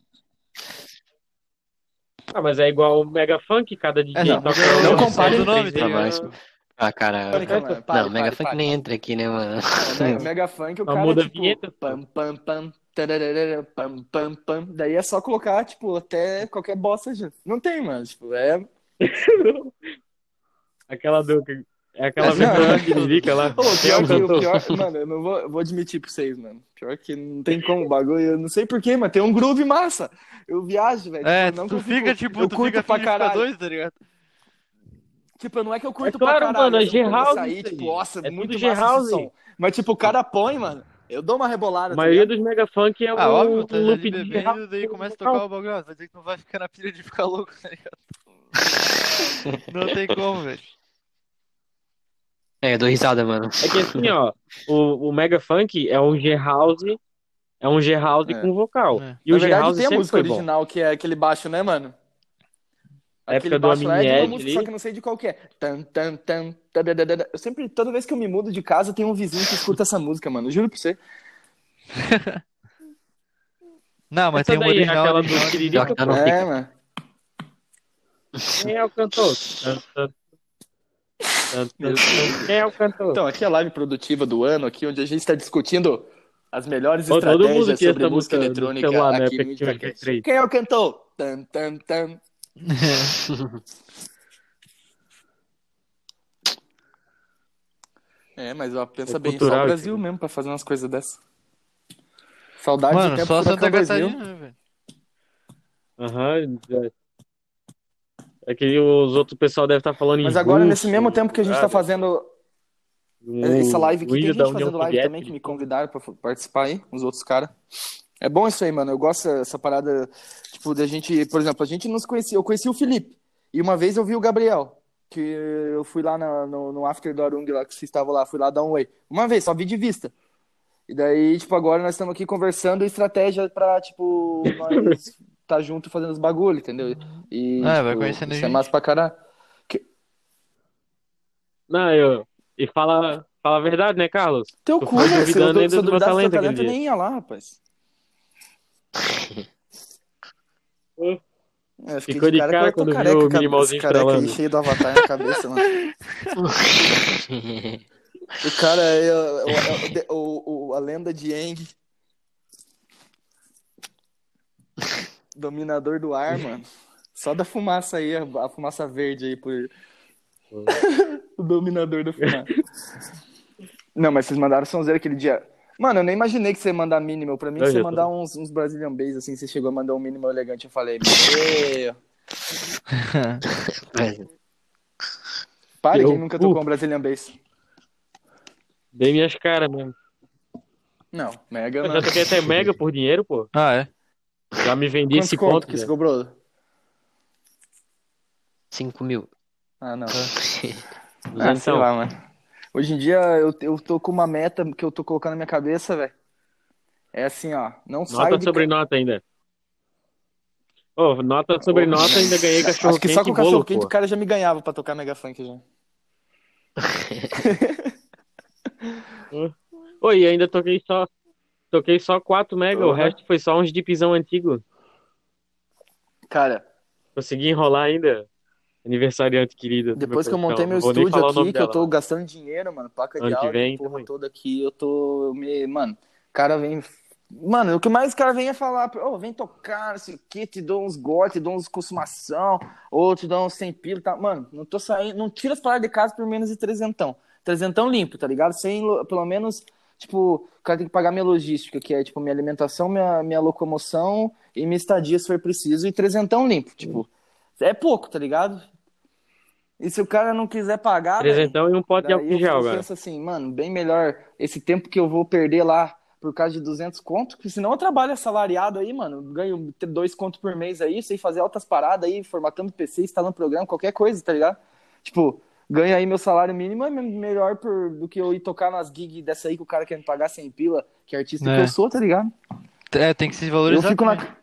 Ah, mas é igual o Mega Funk, cada DJ É, não, toca não uma compare o nome, vezes. tá ligado? Ah, cara, Pare, calma, pare, não, Mega pare, Funk nem entra aqui, né, mano? O Mega, Funk, o cara muda é a tipo. vinheta. Pam, pam, pam. Tararara, Pam, pam, pam. Daí é só colocar, tipo, até qualquer bosta junto. Não tem, mano. Tipo, é. Aquela do. É aquela Não. que indica lá. Ô, é pior que, o pior, mano, eu não vou, eu vou admitir pra vocês, mano. Pior que não tem como o bagulho. Eu não sei porquê, mas tem um groove massa. Eu viajo, velho. É, tipo, não tu fica, tipo, eu tu curto fica pra caralho. doido, tá ligado? Tipo, não é que eu curto É claro, pra caralho. mano, é G-House tipo, nossa, É muito massa G-House. esse som. Mas, tipo, o cara põe, mano. Eu dou uma rebolada. A tá maioria ligado? dos Mega Funk é um, Ah, óbvio, tá um loop de bebendo, daí começa a tocar o bagulho, vai dizer que não vai ficar na pilha de ficar louco, tá ligado? Não tem como, velho. É, eu dou risada, mano. É que assim, ó, o, o Mega Funk é um G-House, é um G-House É. com vocal. É. E Na o G-House tem a música foi bom. original, que é aquele baixo, né, mano? Aquele do baixo lá é de uma música, ali. só que eu não sei de qual que é. Tan, tan, tan. Eu sempre, toda vez que eu me mudo de casa, tem um vizinho que escuta essa música, mano. Juro pra você. Não, mas Essa tem é original. aquela do Tiririca, não É, mano. Quem é o cantor? Quem é o cantor? Então, aqui é a live produtiva do ano, aqui onde a gente está discutindo as melhores mundo estratégias sobre essa música no eletrônica celular, né? aqui no tinha Itacast. MP3. Quem é o cantor? Tan, tan, tan. É, mas ó, pensa É bem, só cultural o Brasil mesmo pra fazer umas coisas dessas. Saudade do Mano, tempo só Santa 2000. Catarina, né, velho? Aham. é. É que os outros pessoal devem estar falando em Mas agora, russo, nesse mesmo tempo que a gente tá fazendo essa live aqui, tem gente União fazendo live também que me convidaram pra f- participar aí, os outros caras. É bom isso aí, mano. Eu gosto dessa parada, tipo, da gente, por exemplo, a gente não se conhecia. Eu conheci o Felipe. E uma vez eu vi o Gabriel. Que eu fui lá na- no, no After do Arung, lá que vocês estavam lá, fui lá dar um oi. Uma vez, só vi de vista. E daí, tipo, agora nós estamos aqui conversando estratégia pra, tipo, nós tá junto fazendo os bagulho, entendeu? E, É, vai tipo, conhecendo isso é gente. massa pra caralho. Não, eu. E fala, fala a verdade, né, Carlos? Teu Tu cu, né? Se eu, ainda se eu duvidasse talento talento, nem ia lá, rapaz. Hum. Eu fiquei Ficou de cara, cara quando careca, viu o cara, minimalzinho estrelando. cheio do avatar na cabeça, mano. O cara é o, o- o- a lenda de Eng. Dominador do ar, mano. Só da fumaça aí, a, a fumaça verde aí por. o dominador da fumaça. Não, mas vocês mandaram sonzeiro aquele dia. Mano, eu nem imaginei que você ia mandar mínimo. Pra mim, Eu você mandar uns, uns Brazilian Bass, assim, você chegou a mandar um mínimo elegante. Eu falei, meu. Pare, Eu- quem nunca tocou um Brazilian Bass? Dei minhas caras mesmo. Não, mega Eu já toquei até mega por dinheiro, pô. Ah, é? Já me vendi Quantos esse conto ponto. que você cobrou? 5 mil. Ah, não. Ah, sei Duzentão. lá, mano. Hoje em dia eu, eu tô com uma meta que eu tô colocando na minha cabeça, velho. É assim, ó. Não Nota de sobre ca- nota ainda. Ô, nota sobre Ô, nota ainda ganhei cachorro Acho que só quente com e o cachorro quente o cara já me ganhava pra tocar Mega Funk já. Oi, ainda toquei só toquei só 4 mega, o Uhum. resto foi só uns dipzão antigo. Cara, Consegui enrolar ainda. Aniversariante querida. depois que eu montei meu Não estúdio aqui, que eu tô gastando dinheiro, mano, placa de Ano que áudio, vem, porra também. toda aqui, eu tô eu me, mano, cara vem Mano, o que mais o cara vem é falar, ô, vem tocar, não sei o que, te dou uns gotes, te dou uns consumação, ou te dou uns sem pila, tá? Mano, não tô saindo, não tira as palavras de casa por menos de trezentão. Trezentão limpo, tá ligado? Sem, lo- pelo menos, tipo, o cara tem que pagar minha logística, que é, tipo, minha alimentação, minha, minha locomoção e minha estadia, se for preciso, e trezentão limpo, tipo, é pouco, tá ligado? E se o cara não quiser pagar, velho, Trezentão e um pote de álcool eu, em gel, eu penso assim, mano, bem melhor esse tempo que eu vou perder lá por causa de 200 conto, porque senão eu trabalho assalariado aí, mano, ganho dois contos por mês aí, sei fazer altas paradas aí, formatando PC, instalando programa, qualquer coisa, tá ligado? Tipo, ganho aí meu salário mínimo é me- melhor por, do que eu ir tocar nas gigs dessa aí que o cara quer me pagar sem pila, que é artista que É. eu sou, tá ligado? É, tem que se Eu valorizar. fico também. na...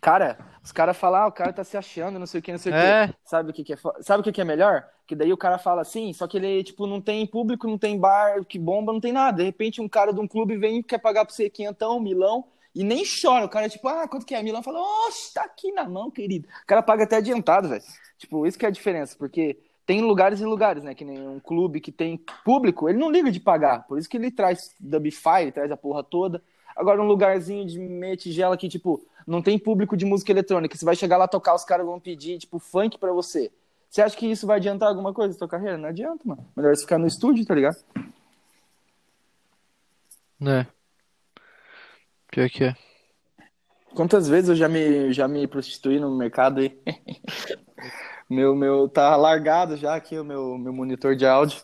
Cara, os caras falam, ah, o cara tá se achando, não sei o que, não sei o É. que. Sabe o que, que é Sabe o que, que é melhor? Que daí o cara fala assim, só que ele, tipo, não tem público, não tem bar, que bomba, não tem nada. De repente um cara de um clube vem e quer pagar pra você quinhentão, milão, e nem chora. O cara é tipo, ah, quanto que é? Milão fala, oxe, tá aqui na mão, querido. O cara paga até adiantado, velho. Tipo, isso que é a diferença, porque tem lugares e lugares, né? Que nem um clube que tem público, ele não liga de pagar. Por isso que ele traz Dubify, ele traz a porra toda. Agora, um lugarzinho de meia tigela que, tipo, não tem público de música eletrônica. Você vai chegar lá tocar, os caras vão pedir, tipo, funk pra você. Você acha que isso vai adiantar alguma coisa na sua carreira? Não adianta, mano. Melhor você ficar no estúdio, tá ligado? É. Pior que é. Quantas vezes eu já me, já me prostituí no mercado aí? meu, meu, tá largado já aqui o meu, meu monitor de áudio.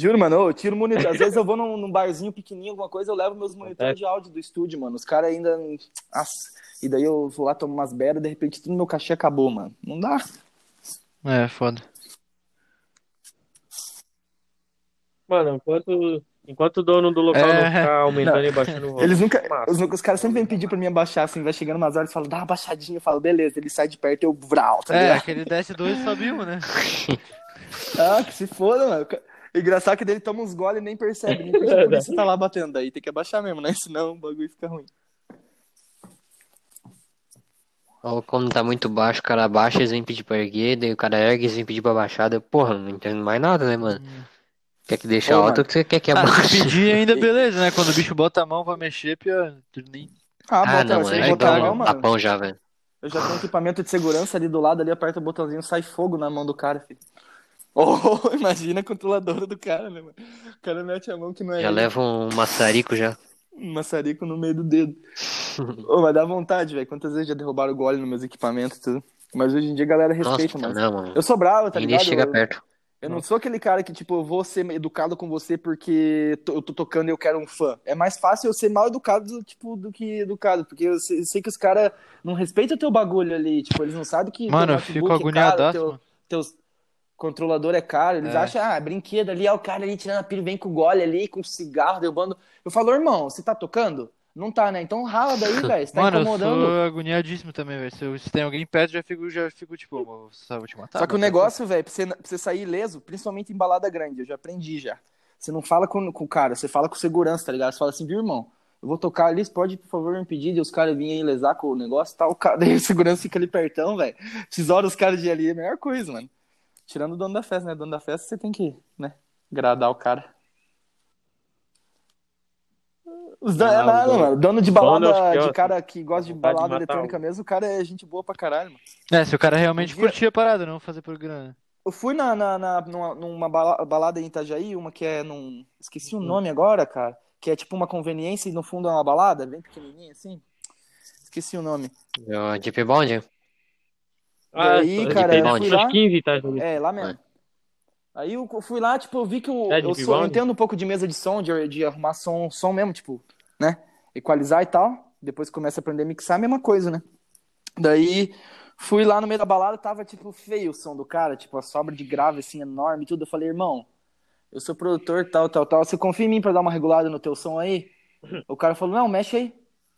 Juro, mano, eu tiro o monitor. Às vezes eu vou num, num barzinho pequenininho, alguma coisa, eu levo meus monitores de áudio do estúdio, mano. Os caras ainda. Nossa. E daí eu vou lá, tomo umas beras, de repente tudo no meu cachê acabou, mano. Não dá. É, foda. Mano, enquanto, enquanto o dono do local não É. ficar aumentando Não. e baixando o volume. Eles nunca. massa. Os, os caras sempre vêm pedir pra mim abaixar, assim, vai chegando umas horas e falam, dá uma baixadinha, eu falo, beleza, ele sai de perto, eu vral, tá É, ligado? aquele desce dois e sobe né? Ah, que se foda, mano. Engraçado que dele toma uns gole e nem percebe, nem percebe por que você tá lá batendo. Daí tem que abaixar mesmo, né? Senão o bagulho fica ruim. Ou quando tá muito baixo, o cara abaixa, eles vêm pedir pra erguer, daí o cara ergue, eles vêm pedir pra baixar, daí, porra, não entendo mais nada, né, mano? Quer que deixe alto ou que você quer que Ah, abaixe? se pedir ainda beleza, né? Quando o bicho bota a mão pra mexer, pior. Tu nem... Ah, Ah, bota, não, você é botar a igual mão, mano. tapão já, velho. Eu já tenho equipamento de segurança ali do lado, ali aperta o botãozinho, sai fogo na mão do cara, filho. Oh, imagina a controladora do cara, né, mano? O cara mete a mão que não é Já ele. leva um maçarico já. um maçarico no meio do dedo. Ô, mas dá vontade, velho. Quantas vezes já derrubaram o gole nos meus equipamentos e tudo. Mas hoje em dia a galera respeita, Nossa, mano. não, mano. Eu sou bravo, tá Ninguém ligado? chega eu, perto. eu não sou aquele cara que, tipo, eu vou ser educado com você porque eu tô tocando e eu quero um fã. É mais fácil eu ser mal educado, tipo, do que educado. Porque eu sei, eu sei que os caras não respeitam o teu bagulho ali. Tipo, eles não sabem que Mano, teu eu fico é caro, agoniadaço, teu, teus controlador é caro. Eles É. acham, ah, brinquedo ali, ó, o cara ali tirando a pilha, vem com o gole ali, com cigarro, derrubando. Eu falo, irmão, você tá tocando? Não tá, né? Então rala daí, velho. Você tá Mano, eu incomodando. sou agoniadíssimo também, velho. Se, eu- tem alguém perto, já fico, já fico tipo, só vou te matar. Só que o negócio, velho, pra você, pra você sair ileso, principalmente em balada grande, eu já aprendi já. Você não fala com, com o cara, você fala com segurança, tá ligado? Você fala assim, viu, irmão? Eu vou tocar ali, você pode, por favor, me pedir, e os caras virem aí lesar com o negócio e tal. Daí o segurança fica ali pertão, velho. Tesoura os caras de ali, é a melhor coisa, mano. Tirando o dono da festa, né? Dono da festa, você tem que, né, agradar o cara. Os é nada, o dono- mano. Dono de dono, balada, que, ó, de cara que gosta de balada eletrônica um. mesmo, o cara é gente boa pra caralho, mano. É, se o cara realmente dia- curtir a parada, não fazer por grana. Eu fui na, na, na- numa, numa bala- balada em Itajaí, uma que é num. Esqueci o nome agora, cara. Que é tipo uma conveniência e no fundo é uma balada, bem pequenininha assim. Esqueci o nome. É o Deep Bond? Ah, aí, cara, eu fui lá- 15, tá? É, lá mesmo. Aí eu fui lá, tipo, eu vi que eu, É, eu, sou, eu entendo um pouco de mesa de som, de, de arrumar som, som mesmo, tipo, né? Equalizar e tal. Depois começa a aprender a mixar, a mesma coisa, né? Daí fui lá no meio da balada, tava, tipo, feio o som do cara, tipo, a sobra de grave, assim, enorme e tudo. Eu falei, irmão, eu sou produtor, tal, tal, tal. Você confia em mim pra dar uma regulada no teu som aí? O cara falou, não, mexe aí.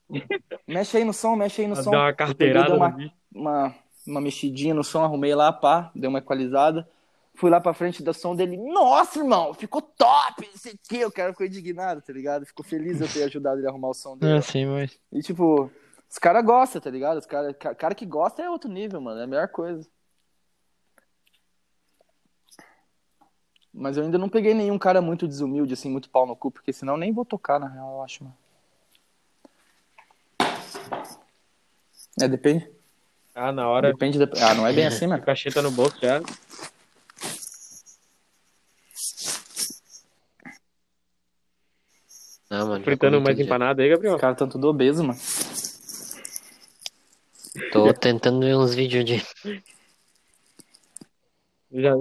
Mexe aí no som, mexe aí no Pra som. dar uma carteirada uma, uma, uma mexidinha no som, arrumei lá, pá, dei uma equalizada. Fui lá pra frente do som dele. Nossa, irmão, ficou top! Não sei o que, o cara ficou indignado, tá ligado? Ficou feliz de eu ter ajudado ele a arrumar o som dele. É, sim, mas. E tipo, os caras gostam, tá ligado? Os cara, ca- cara que gosta é outro nível, mano. É a melhor coisa. Mas eu ainda não peguei nenhum cara muito desumilde, assim, muito pau no cu, porque senão nem vou tocar, na real, eu acho, mano. É, depende. Ah, na hora Depende da... Ah, não é bem assim, a mano. cacheta no bolso já. Não, mano. Fritando mais empanada aí, Gabriel. Os caras tão tudo obeso, mano. Tô tentando ver uns vídeos de. Já,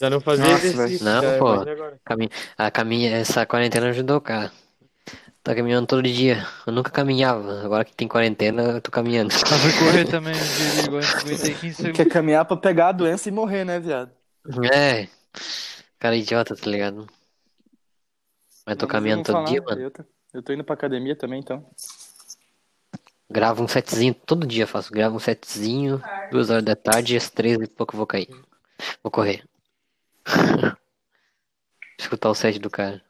já não fazia Nossa, exercício. Não, pô. A caminha... Essa quarentena ajudou, cara. Tô caminhando todo dia. Eu nunca caminhava. Agora que tem quarentena, eu tô caminhando. Mas fui correr também, de igual aguentei 15 segundos. Quer caminhar pra pegar a doença e morrer, né, viado? É. Cara idiota, tá ligado? Mas tô Não, caminhando todo vou dia, falar. mano. Eu tô, eu tô indo pra academia também, então. Gravo um setzinho, todo dia eu faço. Gravo um setzinho, duas horas da tarde, às três e pouco eu vou cair. Vou correr. Escutar o set do cara.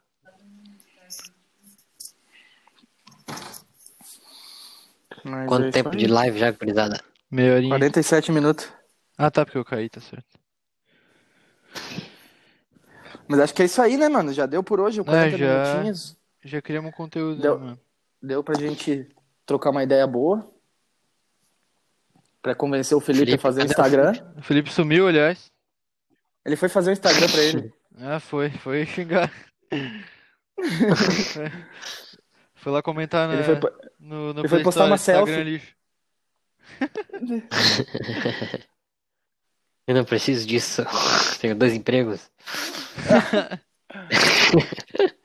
Mas é Quanto isso tempo aí. de live já, gurizada? Meia horinha. 47 minutos. Ah, tá, porque eu caí, tá certo. Mas acho que é isso aí, né, mano? Já deu por hoje, 40 É, já. minutinhos. Já criamos um conteúdo, Deu. né, mano? Deu pra gente trocar uma ideia boa. Pra convencer o Felipe, Felipe, a fazer o Instagram. O Felipe sumiu, aliás. Ele foi fazer o Instagram pra ele. Ah, foi, foi xingar. foi. Foi lá comentar na, Ele foi, po- no, no ele foi postar uma Instagram selfie. lixo. Eu não preciso disso. Tenho dois empregos.